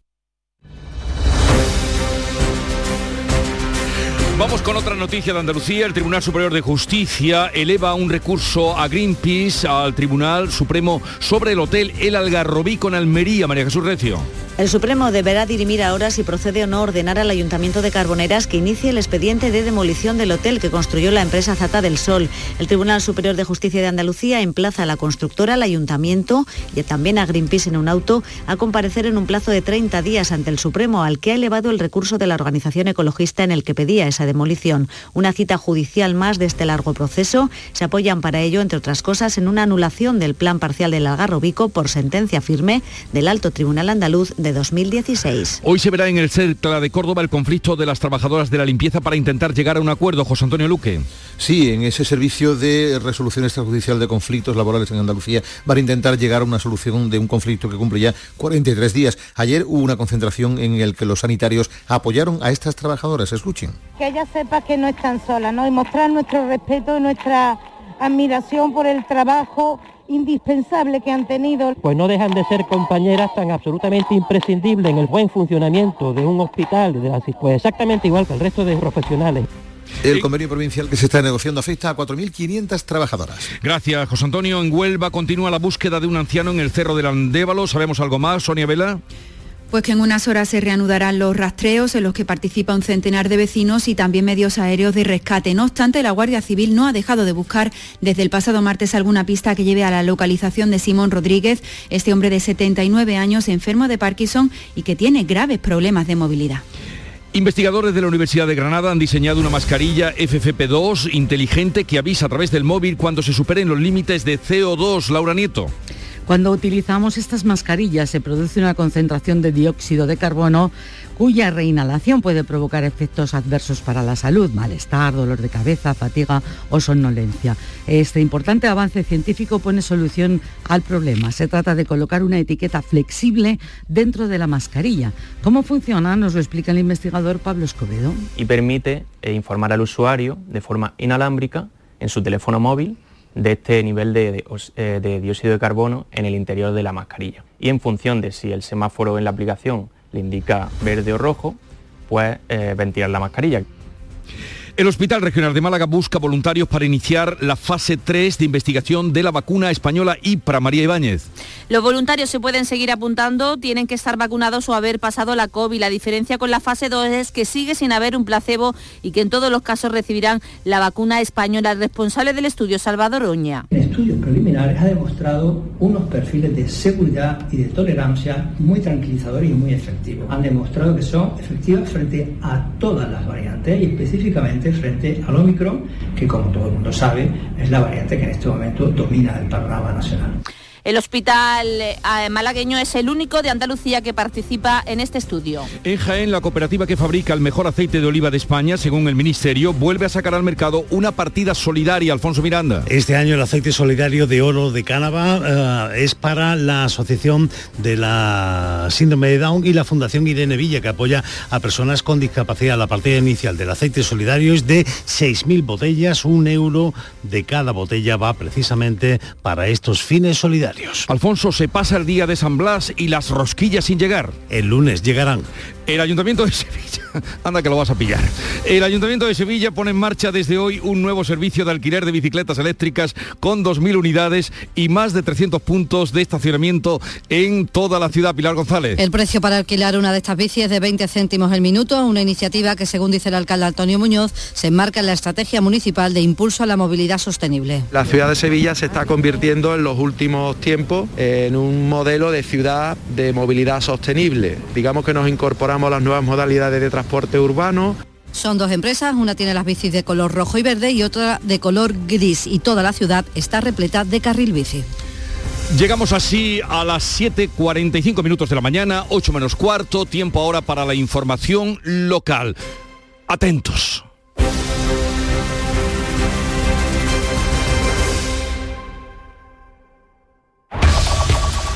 Vamos con otra noticia de Andalucía. El Tribunal Superior de Justicia eleva un recurso a Greenpeace al Tribunal Supremo sobre el hotel El Algarrobí con Almería. María Jesús Recio. El Supremo deberá dirimir ahora si procede o no ordenar al Ayuntamiento de Carboneras que inicie el expediente de demolición del hotel que construyó la empresa Zata del Sol. El Tribunal Superior de Justicia de Andalucía emplaza a la constructora, al Ayuntamiento y también a Greenpeace en un auto a comparecer en un plazo de 30 días ante el Supremo, al que ha elevado el recurso de la organización ecologista en el que pedía esa demolición. Una cita judicial más de este largo proceso. Se apoyan para ello, entre otras cosas, en una anulación del plan parcial del Algarrobico por sentencia firme del Alto Tribunal Andaluz de 2016. Hoy se verá en el CERCLA de Córdoba el conflicto de las trabajadoras de la limpieza para intentar llegar a un acuerdo. José Antonio Luque. Sí, en ese servicio de resolución extrajudicial de conflictos laborales en Andalucía van a intentar llegar a una solución de un conflicto que cumple ya 43 días. Ayer hubo una concentración en el que los sanitarios apoyaron a estas trabajadoras. Escuchen. Que ella sepa que no están solas, ¿no? Y mostrar nuestro respeto y nuestra admiración por el trabajo indispensable que han tenido. Pues no dejan de ser compañeras tan absolutamente imprescindibles en el buen funcionamiento de un hospital, de la, pues exactamente igual que el resto de profesionales. El convenio provincial que se está negociando afecta a 4.500 trabajadoras. Gracias, José Antonio. En Huelva continúa la búsqueda de un anciano en el Cerro del Andévalo. ¿Sabemos algo más, Sonia Vela? Pues que en unas horas se reanudarán los rastreos en los que participa un centenar de vecinos y también medios aéreos de rescate. No obstante, la Guardia Civil no ha dejado de buscar desde el pasado martes alguna pista que lleve a la localización de Simón Rodríguez, este hombre de 79 años enfermo de Parkinson y que tiene graves problemas de movilidad. Investigadores de la Universidad de Granada han diseñado una mascarilla FFP2 inteligente que avisa a través del móvil cuando se superen los límites de CO2. Laura Nieto. Cuando utilizamos estas mascarillas se produce una concentración de dióxido de carbono cuya reinhalación puede provocar efectos adversos para la salud, malestar, dolor de cabeza, fatiga o somnolencia. Este importante avance científico pone solución al problema. Se trata de colocar una etiqueta flexible dentro de la mascarilla. ¿Cómo funciona? Nos lo explica el investigador Pablo Escobedo. Y permite eh, informar al usuario de forma inalámbrica en su teléfono móvil de este nivel de, eh, de, dióxido de carbono en el interior de la mascarilla. Y en función de si el semáforo en la aplicación le indica verde o rojo, pues eh, ventilar la mascarilla. El Hospital Regional de Málaga busca voluntarios para iniciar la fase 3 de investigación de la vacuna española IPRA. María Ibáñez. Los voluntarios se pueden seguir apuntando, tienen que estar vacunados o haber pasado la COVID. La diferencia con la fase 2 es que sigue sin haber un placebo y que en todos los casos recibirán la vacuna española. El responsable del estudio, Salvador Oña. El estudio preliminar ha demostrado unos perfiles de seguridad y de tolerancia muy tranquilizadores y muy efectivos. Han demostrado que son efectivas frente a todas las variantes y específicamente frente al Omicron, que como todo el mundo sabe, es la variante que en este momento domina el panorama nacional. El hospital eh, malagueño es el único de Andalucía que participa en este estudio. En Jaén, la cooperativa que fabrica el mejor aceite de oliva de España, según el Ministerio, vuelve a sacar al mercado una partida solidaria. Alfonso Miranda. Este año el aceite solidario de oro de Cánaba eh, es para la Asociación de la Síndrome de Down y la Fundación Irene Villa, que apoya a personas con discapacidad. La partida inicial del aceite solidario es de 6.000 botellas, un euro de cada botella va precisamente para estos fines solidarios. Alfonso, se pasa el día de San Blas y las rosquillas sin llegar. El lunes llegarán. El Ayuntamiento de Sevilla anda que lo vas a pillar. El Ayuntamiento de Sevilla pone en marcha desde hoy un nuevo servicio de alquiler de bicicletas eléctricas con 2.000 unidades y más de 300 puntos de estacionamiento en toda la ciudad. Pilar González. El precio para alquilar una de estas bicis es de 20 céntimos el minuto, una iniciativa que, según dice el alcalde Antonio Muñoz, se enmarca en la estrategia municipal de impulso a la movilidad sostenible. La ciudad de Sevilla se está convirtiendo en los últimos tiempos en un modelo de ciudad de movilidad sostenible. Digamos que nos incorporamos a las nuevas modalidades de transporte urbano. Son dos empresas, una tiene las bicis de color rojo y verde y otra de color gris y toda la ciudad está repleta de carril bici. Llegamos así a las 7.45 minutos de la mañana, 8 menos cuarto, tiempo ahora para la información local. Atentos.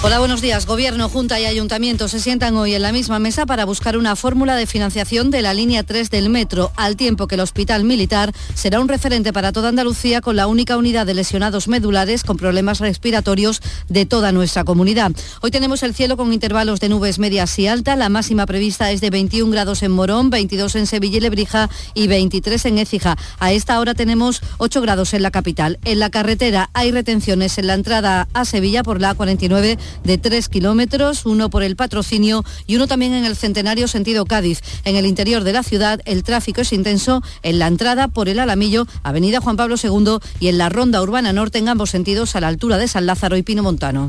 Hola, buenos días. Gobierno, Junta y Ayuntamiento se sientan hoy en la misma mesa para buscar una fórmula de financiación de la línea 3 del metro, al tiempo que el Hospital Militar será un referente para toda Andalucía con la única unidad de lesionados medulares con problemas respiratorios de toda nuestra comunidad. Hoy tenemos el cielo con intervalos de nubes medias y altas. La máxima prevista es de 21 grados en Morón, 22 en Sevilla y Lebrija y 23 en Écija. A esta hora tenemos 8 grados en la capital. En la carretera hay retenciones en la entrada a Sevilla por la A49 de 3 kilómetros, uno por el patrocinio y uno también en el centenario sentido Cádiz. En el interior de la ciudad el tráfico es intenso en la entrada por el Alamillo, Avenida Juan Pablo II y en la ronda urbana norte en ambos sentidos a la altura de San Lázaro y Pino Montano.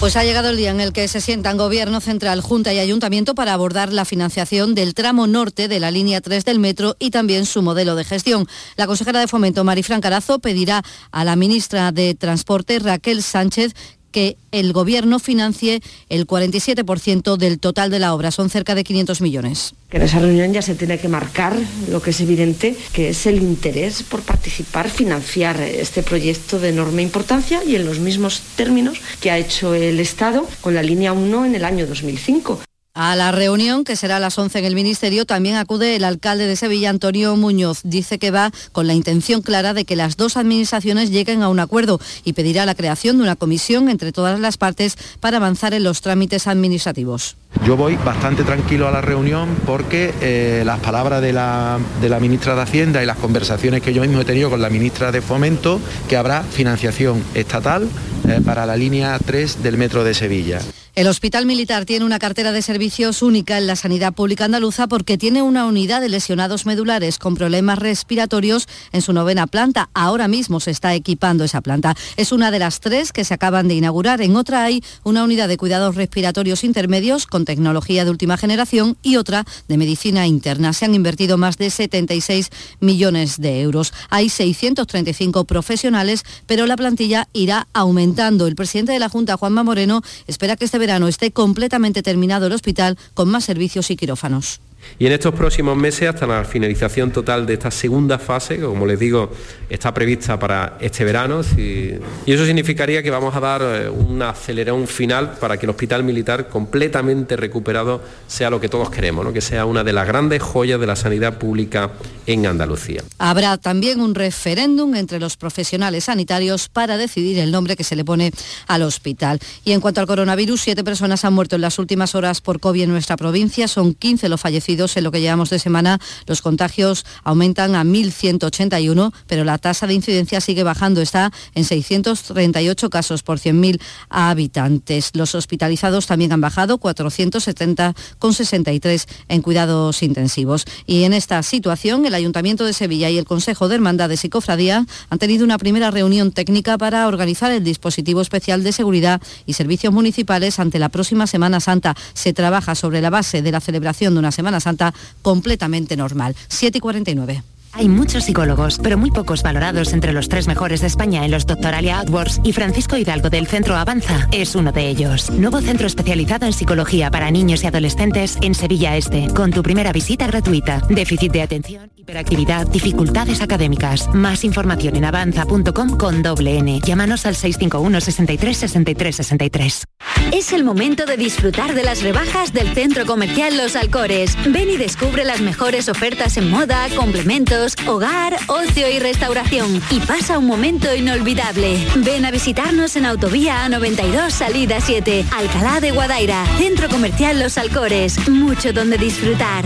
Pues ha llegado el día en el que se sientan Gobierno Central, Junta y Ayuntamiento para abordar la financiación del tramo norte de la línea 3 del metro y también su modelo de gestión. La consejera de Fomento, Marifran Carazo, pedirá a la ministra de Transporte, Raquel Sánchez, que el Gobierno financie el 47% del total de la obra. Son cerca de 500 millones. En esa reunión ya se tiene que marcar lo que es evidente, que es el interés por participar, financiar este proyecto de enorme importancia y en los mismos términos que ha hecho el Estado con la línea 1 en el año 2005. A la reunión, que será a las 11 en el Ministerio, también acude el alcalde de Sevilla, Antonio Muñoz. Dice que va con la intención clara de que las dos administraciones lleguen a un acuerdo y pedirá la creación de una comisión entre todas las partes para avanzar en los trámites administrativos. Yo voy bastante tranquilo a la reunión porque eh, las palabras de la, ministra de Hacienda y las conversaciones que yo mismo he tenido con la ministra de Fomento, que habrá financiación estatal eh, para la línea 3 del Metro de Sevilla. El Hospital Militar tiene una cartera de servicios única en la sanidad pública andaluza porque tiene una unidad de lesionados medulares con problemas respiratorios en su novena planta. Ahora mismo se está equipando esa planta. Es una de las tres que se acaban de inaugurar. En otra hay una unidad de cuidados respiratorios intermedios con tecnología de última generación y otra de medicina interna. Se han invertido más de 76 millones de euros. Hay 635 profesionales, pero la plantilla irá aumentando. El presidente de la Junta, Juanma Moreno, espera que este verano esté completamente terminado el hospital con más servicios y quirófanos. Y en estos próximos meses, hasta la finalización total de esta segunda fase, que como les digo, está prevista para este verano, y eso significaría que vamos a dar eh, un acelerón final para que el Hospital Militar completamente recuperado sea lo que todos queremos, ¿no? que sea una de las grandes joyas de la sanidad pública en Andalucía. Habrá también un referéndum entre los profesionales sanitarios para decidir el nombre que se le pone al hospital. Y en cuanto al coronavirus, siete personas han muerto en las últimas horas por COVID en nuestra provincia, son 15 los fallecidos en lo que llevamos de semana. Los contagios aumentan a 1.181, pero la tasa de incidencia sigue bajando. Está en 638 casos por 100.000 habitantes. Los hospitalizados también han bajado, 470 con 63 en cuidados intensivos. Y en esta situación, el Ayuntamiento de Sevilla y el Consejo de Hermandades y Cofradía han tenido una primera reunión técnica para organizar el dispositivo especial de seguridad y servicios municipales ante la próxima Semana Santa. Se trabaja sobre la base de la celebración de una Semana Santa completamente normal. 7 y 49. Hay muchos psicólogos, pero muy pocos valorados entre los tres mejores de España en los Doctoralia AdWords y Francisco Hidalgo del Centro Avanza es uno de ellos. Nuevo centro especializado en psicología para niños y adolescentes en Sevilla Este, con tu primera visita gratuita. Déficit de atención, hiperactividad, dificultades académicas. Más información en avanza.com con doble N. Llámanos al 651 63 63 63. Es el momento de disfrutar de las rebajas del Centro Comercial Los Alcores. Ven y descubre las mejores ofertas en moda, complementos, hogar, ocio y restauración. Y pasa un momento inolvidable. Ven a visitarnos en Autovía A92 Salida 7, Alcalá de Guadaira. Centro Comercial Los Alcores. Mucho donde disfrutar.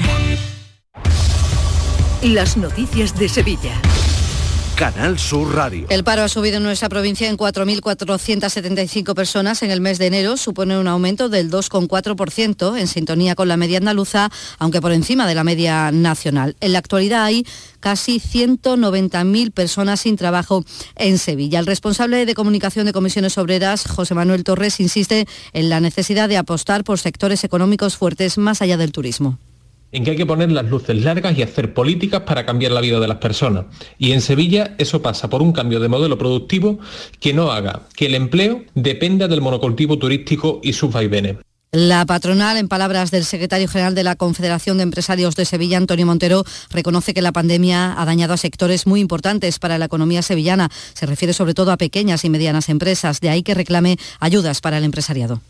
Las noticias de Sevilla. Canal. El paro ha subido en nuestra provincia en 4.475 personas en el mes de enero, supone un aumento del 2,4% en sintonía con la media andaluza, aunque por encima de la media nacional. En la actualidad hay casi 190.000 personas sin trabajo en Sevilla. El responsable de comunicación de comisiones obreras, José Manuel Torres, insiste en la necesidad de apostar por sectores económicos fuertes más allá del turismo en que hay que poner las luces largas y hacer políticas para cambiar la vida de las personas. Y en Sevilla eso pasa por un cambio de modelo productivo que no haga que el empleo dependa del monocultivo turístico y sus vaivenes. La patronal, en palabras del secretario general de la Confederación de Empresarios de Sevilla, Antonio Montero, reconoce que la pandemia ha dañado a sectores muy importantes para la economía sevillana. Se refiere sobre todo a pequeñas y medianas empresas, de ahí que reclame ayudas para el empresariado.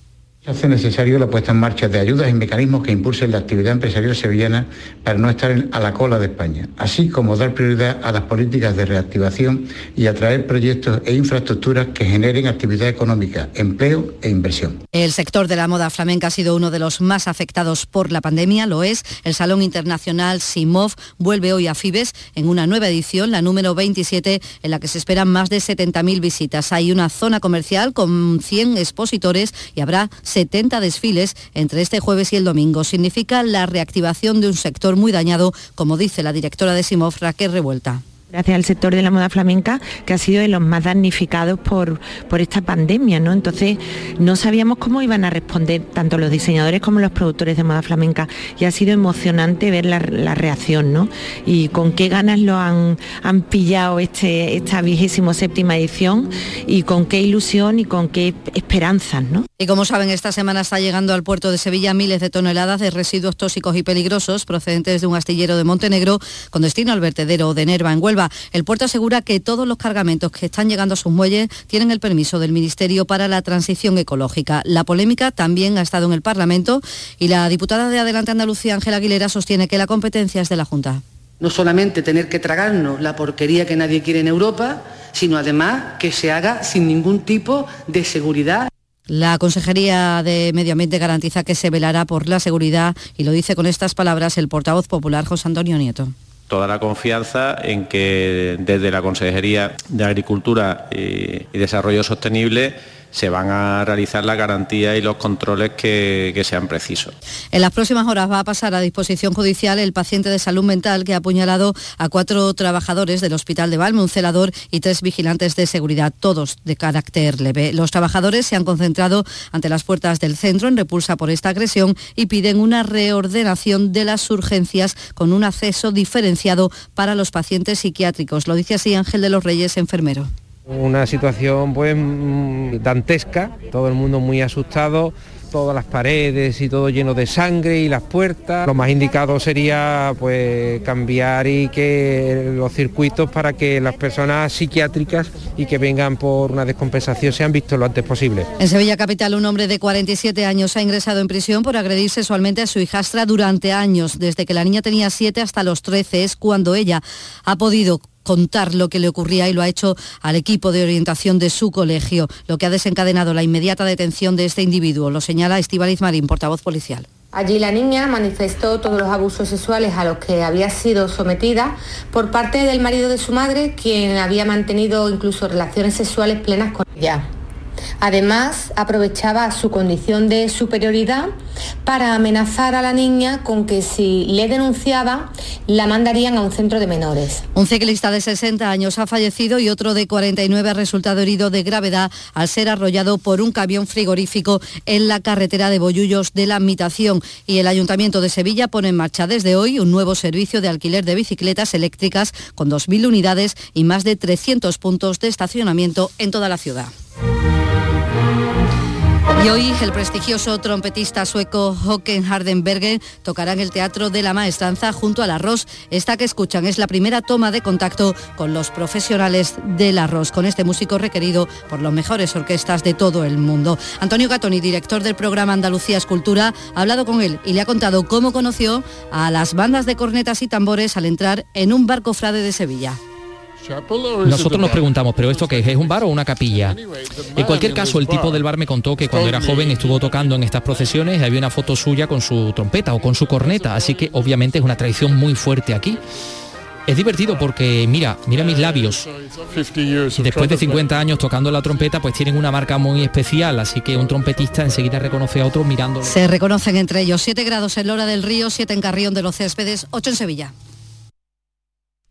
Se hace necesario la puesta en marcha de ayudas y mecanismos que impulsen la actividad empresarial sevillana para no estar a la cola de España, así como dar prioridad a las políticas de reactivación y atraer proyectos e infraestructuras que generen actividad económica, empleo e inversión. El sector de la moda flamenca ha sido uno de los más afectados por la pandemia, lo es. El Salón Internacional Simov vuelve hoy a Fibes en una nueva edición, la número 27, en la que se esperan más de 70.000 visitas. Hay una zona comercial con 100 expositores y habrá 70 desfiles entre este jueves y el domingo. Significa la reactivación de un sector muy dañado, como dice la directora de Simov, Raquel Revuelta gracias al sector de la moda flamenca, que ha sido de los más damnificados por, por esta pandemia, ¿no? Entonces no sabíamos cómo iban a responder tanto los diseñadores como los productores de moda flamenca y ha sido emocionante ver la, reacción, ¿no? Y con qué ganas lo han, han pillado este, esta vigésimo séptima edición y con qué ilusión y con qué esperanzas, ¿no? Y como saben, esta semana está llegando al puerto de Sevilla miles de toneladas de residuos tóxicos y peligrosos procedentes de un astillero de Montenegro con destino al vertedero de Nerva en Huelva. El puerto asegura que todos los cargamentos que están llegando a sus muelles tienen el permiso del Ministerio para la Transición Ecológica. La polémica también ha estado en el Parlamento y la diputada de Adelante Andalucía, Ángela Aguilera, sostiene que la competencia es de la Junta. No solamente tener que tragarnos la porquería que nadie quiere en Europa, sino además que se haga sin ningún tipo de seguridad. La Consejería de Medio Ambiente garantiza que se velará por la seguridad y lo dice con estas palabras el portavoz popular José Antonio Nieto toda la confianza en que desde la Consejería de Agricultura y Desarrollo Sostenible se van a realizar las garantías y los controles que, sean precisos. En las próximas horas va a pasar a disposición judicial el paciente de salud mental que ha apuñalado a cuatro trabajadores del Hospital de Valme, un celador y tres vigilantes de seguridad, todos de carácter leve. Los trabajadores se han concentrado ante las puertas del centro en repulsa por esta agresión y piden una reordenación de las urgencias con un acceso diferenciado para los pacientes psiquiátricos. Lo dice así Ángel de los Reyes, enfermero. Una situación pues mm, dantesca, todo el mundo muy asustado, todas las paredes y todo lleno de sangre y las puertas. Lo más indicado sería pues cambiar y que los circuitos para que las personas psiquiátricas y que vengan por una descompensación sean vistos lo antes posible. En Sevilla Capital un hombre de 47 años ha ingresado en prisión por agredir sexualmente a su hijastra durante años. Desde que la niña tenía 7 hasta los 13 es cuando ella ha podido contar lo que le ocurría y lo ha hecho al equipo de orientación de su colegio, lo que ha desencadenado la inmediata detención de este individuo, lo señala Estivaliz Marín, portavoz policial. Allí la niña manifestó todos los abusos sexuales a los que había sido sometida por parte del marido de su madre, quien había mantenido incluso relaciones sexuales plenas con ella. Además, aprovechaba su condición de superioridad para amenazar a la niña con que si le denunciaba, la mandarían a un centro de menores. Un ciclista de 60 años ha fallecido y otro de 49 ha resultado herido de gravedad al ser arrollado por un camión frigorífico en la carretera de Bollullos de la Mitación. Y el Ayuntamiento de Sevilla pone en marcha desde hoy un nuevo servicio de alquiler de bicicletas eléctricas con 2.000 unidades y más de 300 puntos de estacionamiento en toda la ciudad. Y hoy el prestigioso trompetista sueco Håkan Hardenbergen tocará en el Teatro de la Maestranza junto al arroz. Esta que escuchan es la primera toma de contacto con los profesionales del arroz, con este músico requerido por las mejores orquestas de todo el mundo. Antonio Gatoni, director del programa Andalucía Escultura, ha hablado con él y le ha contado cómo conoció a las bandas de cornetas y tambores al entrar en un barco frade de Sevilla. Nosotros nos preguntamos, ¿pero esto qué es? ¿Es un bar o una capilla? En cualquier caso, el tipo del bar me contó que cuando era joven estuvo tocando en estas procesiones había una foto suya con su trompeta o con su corneta, así que obviamente es una tradición muy fuerte aquí. Es divertido porque, mira, mira mis labios. Después de 50 años tocando la trompeta, pues tienen una marca muy especial, así que un trompetista enseguida reconoce a otro mirando. Se reconocen entre ellos 7 grados en Lora del Río, 7 en Carrión de los Céspedes, 8 en Sevilla.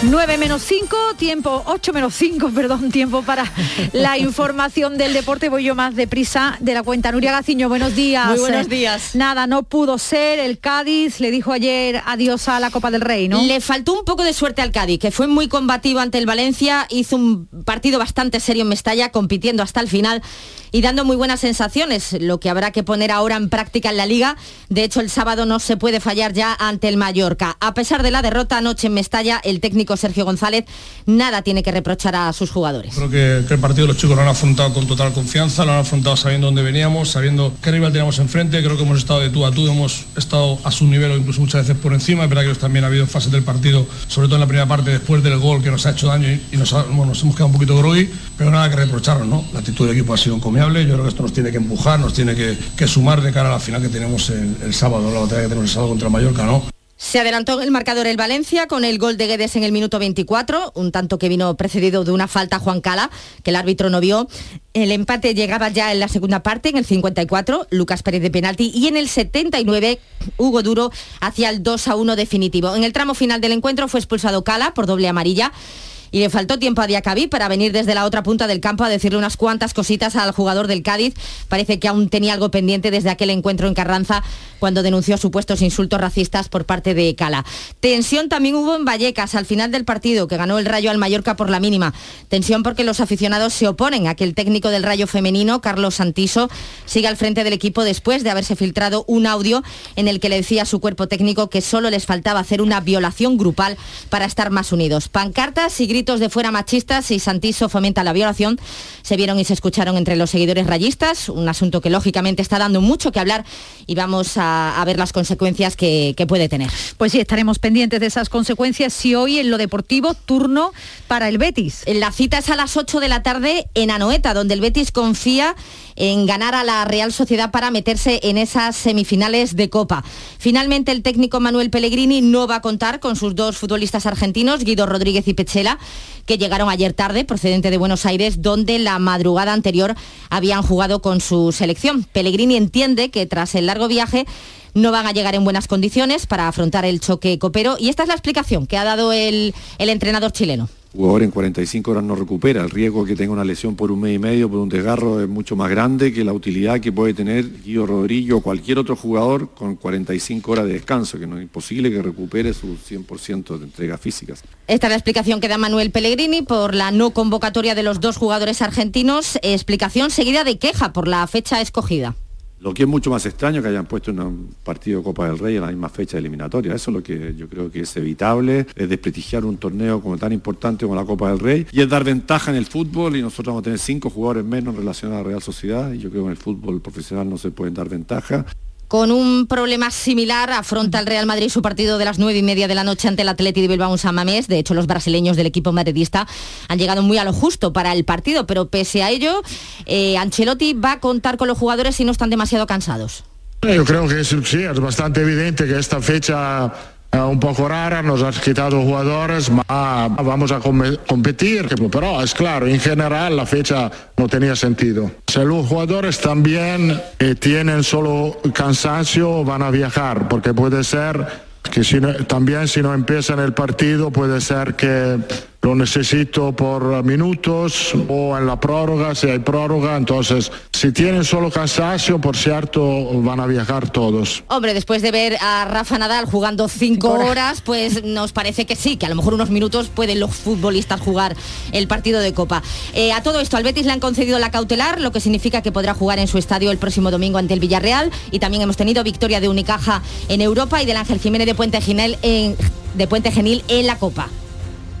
9 menos 5, tiempo, 8 menos 5, perdón, tiempo para la información del deporte. Voy yo más deprisa de la cuenta. Nuria Gaciño, buenos días. Muy buenos días. Nada, no pudo ser. El Cádiz le dijo ayer adiós a la Copa del Rey, ¿no? Le faltó un poco de suerte al Cádiz, que fue muy combativo ante el Valencia. Hizo un partido bastante serio en Mestalla, compitiendo hasta el final y dando muy buenas sensaciones, lo que habrá que poner ahora en práctica en la liga. De hecho, el sábado no se puede fallar ya ante el Mallorca. A pesar de la derrota anoche en Mestalla, el técnico Sergio González nada tiene que reprochar a sus jugadores. Creo que, el partido los chicos lo han afrontado con total confianza, lo han afrontado sabiendo dónde veníamos, sabiendo qué rival teníamos enfrente. Creo que hemos estado de tú a tú, hemos estado a su nivel incluso muchas veces por encima. Es verdad que también ha habido fases del partido, sobre todo en la primera parte, después del gol que nos ha hecho daño y, nos, hemos quedado un poquito grogui, pero nada que reprocharnos, ¿no? La actitud del equipo ha sido encomiable. Yo creo que esto nos tiene que empujar, nos tiene que, sumar de cara a la final que tenemos el, el sábado, la batalla que tenemos el sábado contra Mallorca, ¿no? Se adelantó el marcador el Valencia con el gol de Guedes en el minuto 24, un tanto que vino precedido de una falta a Juan Cala, que el árbitro no vio. El empate llegaba ya en la segunda parte, en el 54, Lucas Pérez de penalti, y en el 79, Hugo Duro hacia el 2 a 1 definitivo. En el tramo final del encuentro fue expulsado Cala por doble amarilla y le faltó tiempo a Diacabí para venir desde la otra punta del campo a decirle unas cuantas cositas al jugador del Cádiz. Parece que aún tenía algo pendiente desde aquel encuentro en Carranza cuando denunció supuestos insultos racistas por parte de Cala. Tensión también hubo en Vallecas al final del partido que ganó el Rayo al Mallorca por la mínima. Tensión porque los aficionados se oponen a que el técnico del Rayo femenino, Carlos Santiso, siga al frente del equipo después de haberse filtrado un audio en el que le decía a su cuerpo técnico que solo les faltaba hacer una violación grupal para estar más unidos. Pancartas y gritos de fuera machistas y Santiso fomenta la violación se vieron y se escucharon entre los seguidores rayistas, un asunto que lógicamente está dando mucho que hablar y vamos a, a ver las consecuencias que, que puede tener. Pues sí, estaremos pendientes de esas consecuencias si hoy en lo deportivo turno para el Betis. La cita es a las 8 de la tarde en Anoeta, donde el Betis confía en ganar a la Real Sociedad para meterse en esas semifinales de Copa. Finalmente el técnico Manuel Pellegrini no va a contar con sus dos futbolistas argentinos, Guido Rodríguez y Pechela, que llegaron ayer tarde, procedente de Buenos Aires, donde la madrugada anterior habían jugado con su selección. Pellegrini entiende que tras el largo viaje no van a llegar en buenas condiciones para afrontar el choque copero y esta es la explicación que ha dado el, el entrenador chileno jugador en 45 horas no recupera. El riesgo que tenga una lesión por un mes y medio, por un desgarro, es mucho más grande que la utilidad que puede tener Guido Rodríguez o cualquier otro jugador con 45 horas de descanso, que no es imposible que recupere su 100% de entregas físicas. Esta es la explicación que da Manuel Pellegrini por la no convocatoria de los dos jugadores argentinos, explicación seguida de queja por la fecha escogida. Lo que es mucho más extraño que hayan puesto un partido de Copa del Rey en la misma fecha eliminatoria. Eso es lo que yo creo que es evitable, es desprestigiar un torneo como tan importante como la Copa del Rey y es dar ventaja en el fútbol y nosotros vamos a tener cinco jugadores menos en relación a la Real Sociedad y yo creo que en el fútbol profesional no se pueden dar ventaja. Con un problema similar afronta el Real Madrid su partido de las nueve y media de la noche ante el Atleti de Bilbao San Mamés. De hecho, los brasileños del equipo madridista han llegado muy a lo justo para el partido, pero pese a ello, eh, Ancelotti va a contar con los jugadores si no están demasiado cansados. Yo creo que sí, es bastante evidente que esta fecha un poco rara, nos ha quitado jugadores, vamos a competir, pero es claro, en general la fecha no tenía sentido. Si los jugadores también eh, tienen solo cansancio, van a viajar, porque puede ser que también si no empiezan el partido, puede ser que lo necesito por minutos o en la prórroga, si hay prórroga, entonces si tienen solo cansancio, por cierto, van a viajar todos. Hombre, después de ver a Rafa Nadal jugando cinco horas, pues nos parece que sí, que a lo mejor unos minutos pueden los futbolistas jugar el partido de Copa. Eh, a todo esto, al Betis le han concedido la cautelar, lo que significa que podrá jugar en su estadio el próximo domingo ante el Villarreal y también hemos tenido victoria de Unicaja en Europa y del Ángel Jiménez de Puente Genil en, de Puente Genil en la Copa.